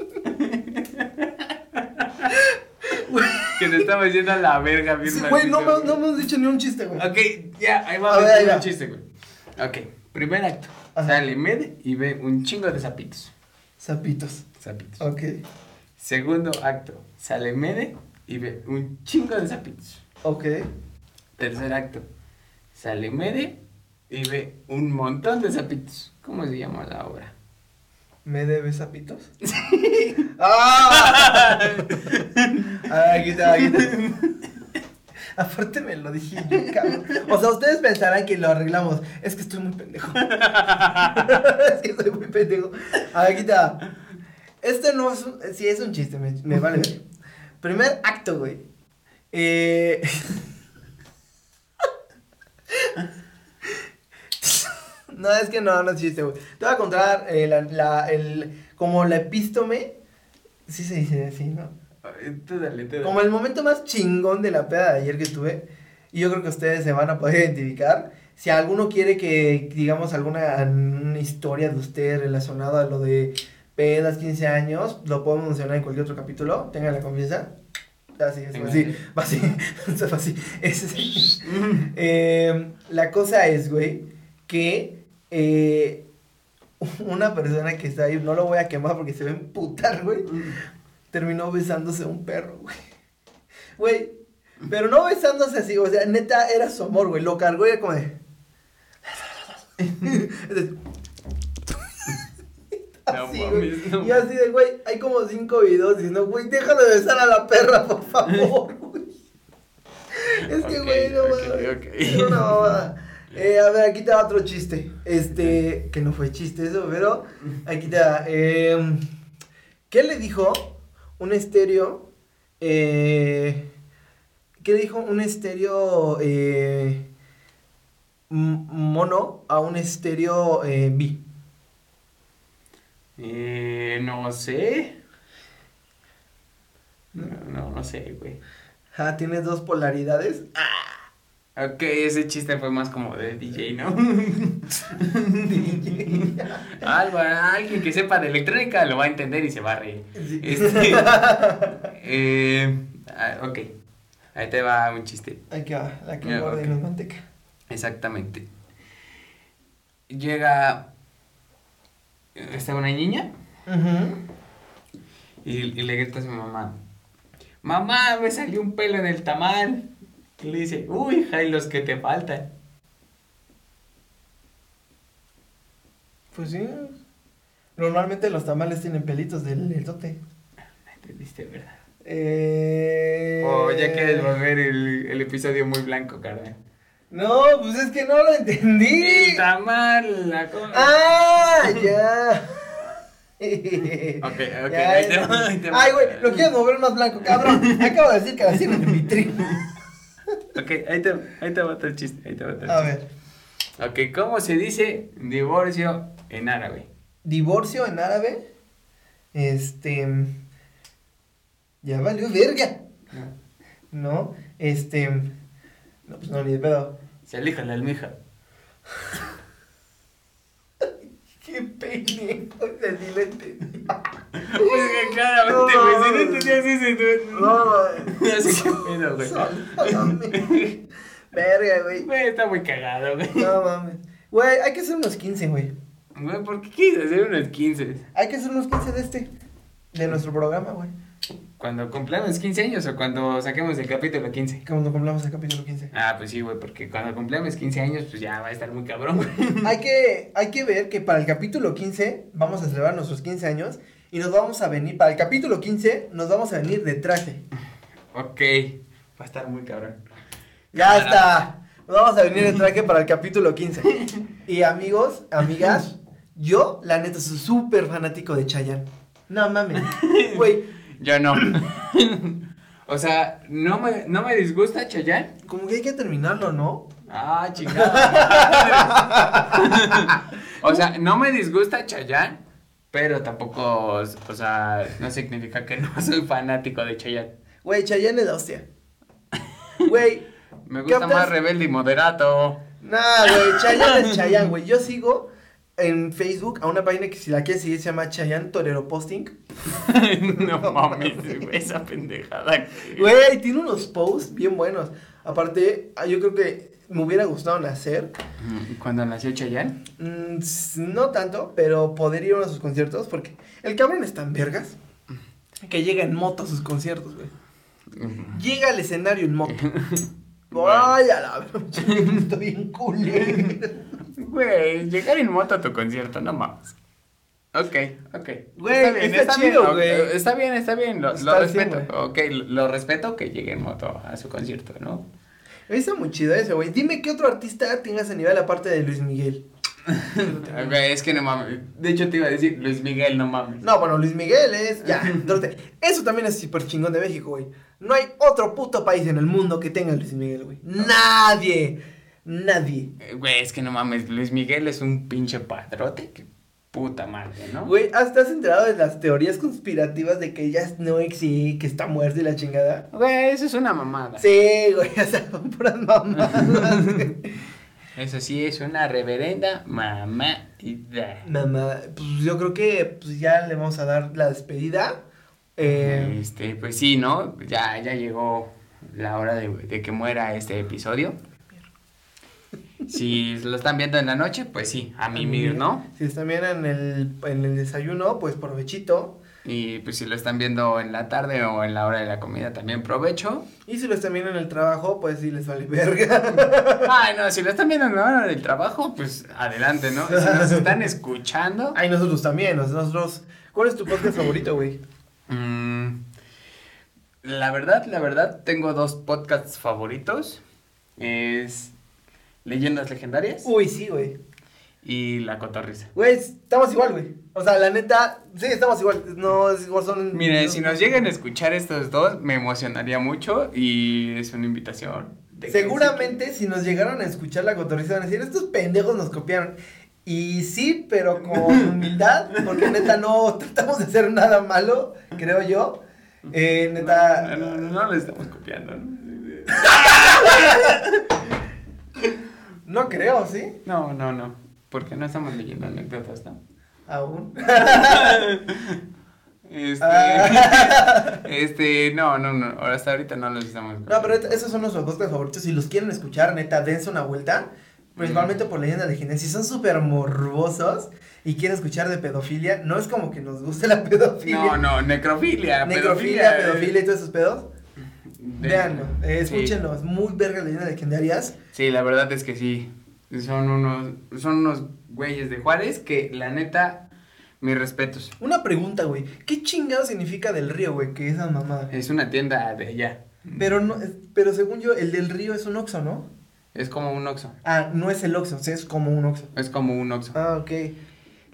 Que te estaba yendo a la verga, Sí, güey, no, me- no hemos dicho ni un chiste, güey. Ok, ya, ahí va A a ver, ahí ver va. un chiste, güey. Ok, primer acto. Ajá. Sale Med y ve un chingo de zapitos. Zapitos. Zapitos. Ok. Segundo acto. Sale Mede y ve un chingo de zapitos. Ok. Tercer acto. Sale Mede y ve un montón de zapitos. ¿Cómo se llama la obra? ¿Me debes zapitos? <laughs> ¡Ah! Ay, <laughs> aquí está, aquí está. Aparte me lo dije yo, cabrón. O sea, ustedes pensarán que lo arreglamos. Es que estoy muy pendejo. <laughs> es que estoy muy pendejo. A ver, aquí está. Este no es un... Sí, es un chiste, me, me vale ver. Primer acto, güey. Eh... No, es que no, no es chiste, güey. Te voy a contar eh, la, la, el, como la epístome. Sí se dice así, ¿no? Tú dale, tú dale. Como el momento más chingón de la peda de ayer que tuve. Y yo creo que ustedes se van a poder identificar. Si alguno quiere que digamos alguna una historia de usted relacionada a lo de pedas, 15 años, lo podemos mencionar en cualquier otro capítulo. Tengan la confianza. Así, es Venga. así, <laughs> va así, va así. Es- eh, la cosa es, güey, que eh, <laughs> una persona que está ahí, no lo voy a quemar porque se va a emputar, güey, terminó besándose a un perro, güey. Güey, pero no besándose así, o sea, neta era su amor, güey. Lo cargó y era como de. <laughs> Así, no Y así de, güey, hay como cinco videos diciendo, güey, déjalo de besar a la perra, por favor, güey. <laughs> Es que, güey, no ok, mames. ok. Era una mamada. Eh, a ver, aquí te va otro chiste. Este, que no fue chiste eso, pero aquí te va. Eh, ¿Qué le dijo un estéreo? Eh, ¿Qué le dijo un estéreo eh, mono a un estéreo eh, bi? Eh, no sé. No, no, no sé, güey. Ah, tienes dos polaridades. Ok, ese chiste fue más como de DJ, ¿no? <laughs> Algo, alguien que sepa de electrónica lo va a entender y se va a reír. Sí. Este, <laughs> eh, ah, ok, ahí te va un chiste. Aquí va, la que Ya, engorda y ok. no es manteca. Exactamente. Llega. Está una niña y, y le grita a su mamá: Mamá, me salió un pelo en el tamal. Y le dice: Uy, hija, y los que te faltan. Pues sí. Normalmente los tamales tienen pelitos del elote. No entendiste, ¿verdad? Eh... O ya quieres volver el, el episodio muy blanco, carnal. No, pues es que no lo entendí. El tamal, la cosa. ¡Ah! <laughs> Ya. Ok, ok, Ya, ahí te ahí te. Ay, güey, lo quieres mover más blanco, cabrón. Acabo de decir que la sirven en vitrina. Ok, ahí te, ahí te va otro chiste. Ahí te va A chiste. ver. Ok, ¿cómo se dice divorcio en árabe? Divorcio en árabe. Este. Ya valió verga. ¿No? Este. No, pues no, ni de pedo. Se alija la almija. <laughs> Qué pendejo, se sí lo entendí. <laughs> Pues que claramente, No, güey, si no no, entendías ese, tú... No, Así <laughs> que pedo, güey. Sálvame. Verga, güey. Güey, está muy cagado, güey. No mames. Güey, hay que hacer unos 15, güey. Güey, ¿por qué quieres hacer unos 15? Hay que hacer unos 15 de este. De nuestro programa, güey. ¿Cuando cumplamos 15 años o cuando saquemos el capítulo 15? Cuando cumplamos el capítulo 15. Ah, pues sí, güey, porque cuando cumplamos 15 años, pues ya va a estar muy cabrón, güey. <laughs> hay, que, hay que ver que para el capítulo 15 vamos a celebrar nuestros 15 años y nos vamos a venir, para el capítulo 15 nos vamos a venir de traje. Ok, va a estar muy cabrón. Ya está. Nos vamos a venir de traje para el capítulo 15. Y amigos, amigas, yo la neta soy súper fanático de Chayanne. No mames. <laughs> Güey, Yo no. <laughs> o sea, no me, no me disgusta Chayanne. como que hay que terminarlo, ¿no? Ah, chingada. <laughs> o sea, no me disgusta Chayanne, pero tampoco, o sea, no significa que no soy fanático de Chayanne. Güey, Chayanne es la hostia. Güey, <laughs> Me gusta más Rebelde y Moderato. Nah, güey, Chayanne es Chayanne, güey. Yo sigo en Facebook a una página que si la quieres seguir se llama Chayanne Torero Posting. <laughs> no <laughs> mames, güey, esa pendejada. Güey, tiene unos posts bien buenos. Aparte, ah, yo creo que me hubiera gustado nacer. Cuando nació Chayanne. mm, no tanto, pero poder ir a uno de sus conciertos porque el cabrón es tan vergas que llega en moto a sus conciertos, güey. Llega al escenario en moto. <laughs> Ay, a la Estoy bien culero. Güey, llegar en moto a tu concierto, no mames. Ok, ok. Güey, está chido, ok, güey. Está bien, está bien, lo, Está lo respeto. Ok, lo, lo respeto que llegue en moto a su concierto, ¿no? Está muy chido ese, güey. Dime qué otro artista tengas a nivel aparte de Luis Miguel. <laughs> Güey, es que no mames. De hecho, te iba a decir Luis Miguel, no mames. No, bueno, Luis Miguel es. Ya, <laughs> eso también es súper chingón de México, güey. No hay otro puto país en el mundo que tenga a Luis Miguel, güey. Nadie. Nadie. Eh, Güey, es que no mames. Luis Miguel es un pinche padrote. Que puta madre, ¿no? Güey, ¿hasta has enterado de las teorías conspirativas de que ya no existe, que está muerto y la chingada? Güey, eso es una mamada. Sí, güey, <laughs> o sea, son puras mamadas. Eso sí es una reverenda mamá. Mamá, pues yo creo que pues ya le vamos a dar la despedida. Eh, Este, pues sí, ¿no? Ya, ya llegó la hora de, de que muera este episodio. Si lo están viendo en la noche, pues sí, a mimir, ¿no? Si están bien en el, en el desayuno, pues provechito. Y pues si lo están viendo en la tarde o en la hora de la comida, también provecho. Y si lo están viendo en el trabajo, pues sí les vale verga. <laughs> Ay, no, si lo están viendo en la hora del trabajo, pues adelante, ¿no? Si nos están escuchando, Ay, nosotros también, nos- nosotros. ¿Cuál es tu podcast favorito, güey? mm, la verdad, la verdad, tengo dos podcasts favoritos. Es Leyendas Legendarias Uy, sí, güey. y La Cotorrisa. Güey, estamos igual, güey. O sea, la neta, sí, estamos igual. No, es igual son. Mire, si nos llegan a escuchar estos dos, me emocionaría mucho y es una invitación. de que Seguramente si nos llegaron a escuchar la cotorriza van a decir, estos pendejos nos copiaron. Y sí, pero con <laughs> humildad, porque neta no <laughs> tratamos de hacer nada malo, creo yo. Eh, neta. No, no, no, no lo estamos copiando, ¿no? <laughs> No creo, ¿sí? No, no, no. Porque no estamos leyendo anécdotas, ¿no? Aún. <laughs> Este, Ah. <laughs> este, no, no, no, hasta ahorita no los estamos. No, pero esos son nuestros podcasts favoritos. Si los quieren escuchar, neta, dense una vuelta. Principalmente por leyendas legendarias. Si son súper morbosos y quieren escuchar de pedofilia, no es como que nos guste la <laughs> pedofilia. No, no, necrofilia, Necrofilia, eh, pedofilia y todos esos pedos. Veanlo, eh, escúchenlo, es muy verga leyendas legendarias. Sí, la verdad es que sí. Son unos, son unos güeyes de Juárez que, la neta, mis respetos. Una pregunta, güey. ¿Qué chingado significa del río, güey? Que esa mamada. Es una tienda de allá. Pero no, pero según yo, el del río es un oxo, ¿no? Es como un Oxxo. Ah, no es el oxo, o sea, es como un oxo. Es como un Oxxo. Ah, ok.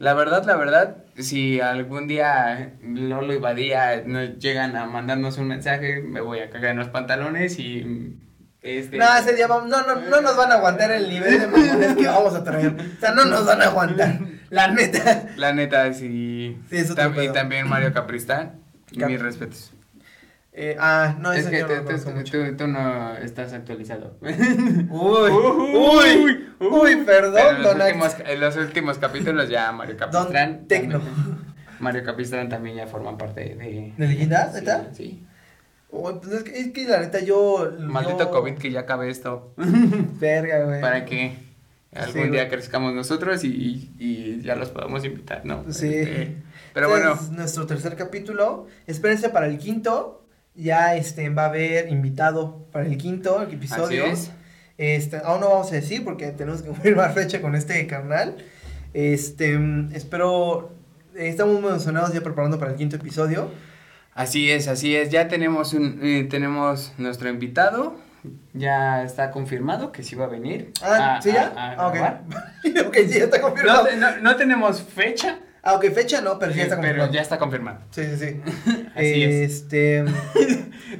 La verdad, la verdad, si algún día Lolo y Badía nos llegan a mandarnos un mensaje, me voy a cagar en los pantalones y este No, ese día vamos, no, no, no nos van a aguantar el nivel de mamones que vamos a traer. O sea, no nos van a aguantar. La neta. la neta sí. Sí, es otro Tam- y también Mario Capristán, Cap- mis respetos. Eh, ah, no, es que tú, tú- no estás actualizado. <laughs> Uy, uy, uy, perdón, Pero en los, don últimos, en los últimos capítulos ya Mario Capistrán. Tecno. <laughs> Mario Capistrán también ya forman parte de. ¿De leyendas, Sí, neta? Sí. Uy, pues es que, es que la neta yo. Maldito COVID que ya acabe esto. <laughs> Verga, güey. ¿Para qué? algún Sí, día crezcamos nosotros y, y ya los podemos invitar, ¿no? Sí. Este, pero Este bueno, Es nuestro tercer capítulo. Espérense para el quinto. Ya este va a haber invitado para el quinto episodio. así es. Este, aún no vamos a decir porque <laughs> tenemos que confirmar fecha con este carnal. Este, espero. Estamos muy emocionados ya preparando para el quinto episodio. Así es, así es. Ya tenemos un, eh, tenemos nuestro invitado. Ya está confirmado que sí va a venir. Ah, a- ¿sí ya? a- a Ah, <laughs> sí, ya está confirmado. no- no tenemos fecha, Ah, ok, fecha no, pero sí ya está eh, confirmado. pero ya está confirmado. Sí, sí, sí. <laughs> Así es. este, <laughs>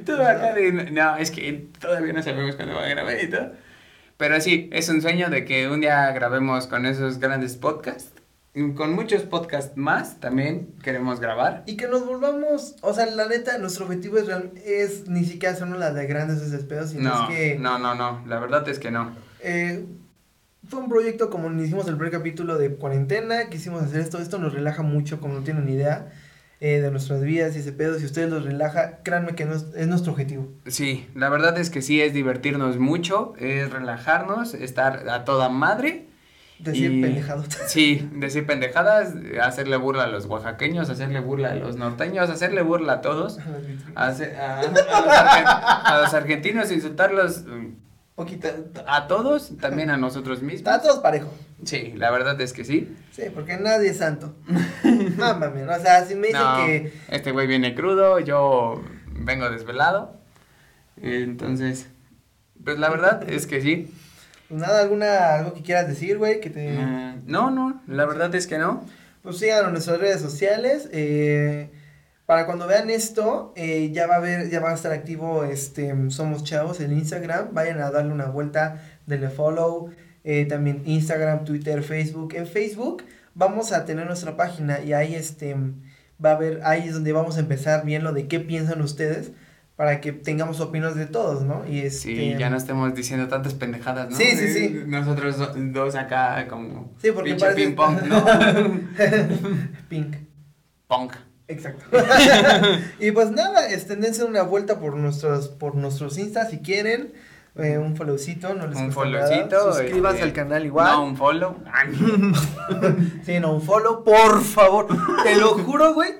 acá de, no, es que todavía no sabemos cuándo va a grabar y todo. Pero sí, es un sueño de que un día grabemos con esos grandes podcasts. Con muchos podcasts más también queremos grabar. Y que nos volvamos, o sea, la neta, nuestro objetivo es, real- es ni siquiera hacernos la de grandes desesperos, sino No, es que no, no, no, la verdad es que no. eh, fue un proyecto como hicimos el primer capítulo de cuarentena, quisimos hacer esto, esto nos relaja mucho, como no tienen idea, eh, de nuestras vidas y ese pedo, si ustedes los relaja, créanme que no es, es nuestro objetivo. Sí, la verdad es que sí es divertirnos mucho, es relajarnos, estar a toda madre. Decir Y- pendejado. <laughs> Sí, decir pendejadas, hacerle burla a los oaxaqueños, hacerle burla a los norteños, hacerle burla a todos. A, hacer- a- a los, argen- a los argentinos, insultarlos mm, Poquito. a todos, también a nosotros mismos. Está todos parejo. Sí, la verdad es que sí. Sí, porque nadie es santo. <laughs> Mía, o sea, si me dicen No, que este güey viene crudo, yo vengo desvelado. Entonces, pues la verdad es que sí. pues nada, alguna algo que quieras decir, güey, que te Eh, no, no, la verdad es que no. Pues síganos en nuestras redes sociales. eh, para cuando vean esto, eh, ya va a haber, ya va a estar activo este Somos Chavos en Instagram. Vayan a darle una vuelta, denle follow. eh, también Instagram, Twitter, Facebook. En Facebook vamos a tener nuestra página y ahí este va a haber, ahí es donde vamos a empezar bien lo de qué piensan ustedes. Para que tengamos opiniones de todos, ¿no? Y este, Sí, ya no estemos diciendo tantas pendejadas, ¿no? Sí, sí, Eh, sí. Nosotros do- dos acá como Sí, porque pinche parece- ping pong, ¿no? <laughs> Pink. Punk. Exacto. <laughs> y pues nada, este, dense una vuelta por nuestros, por nuestros Insta si quieren. eh, un followcito, no les Un followcito. Suscríbanse este, al canal igual. No, un follow. <laughs> Sí, no, un follow, por favor. Te lo juro, güey.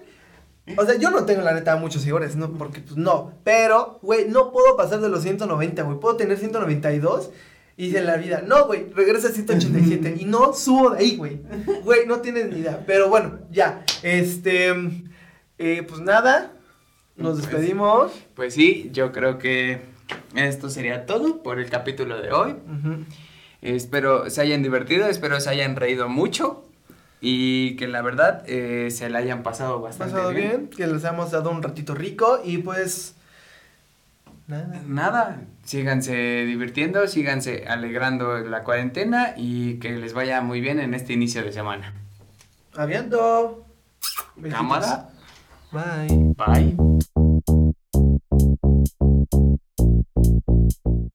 O sea, yo no tengo la neta muchos seguidores, no, porque pues no. Pero, güey, no puedo pasar de los 190, güey. Puedo tener 192 y en la vida, no, güey, regresa a 187 y no subo de ahí, güey. Güey, no tienes ni idea. Pero bueno, ya. Este, eh, pues nada, nos Pues- despedimos. Pues sí, yo creo que esto sería todo por el capítulo de hoy. Espero se hayan divertido, espero se hayan reído mucho y que la verdad eh, se la hayan pasado bastante Pasado bien. bien, que les hemos dado un ratito rico y pues nada. Nada, síganse divirtiendo, síganse alegrando la cuarentena y que les vaya muy bien en este inicio de semana. Aviento. Cámara, Bye. bye.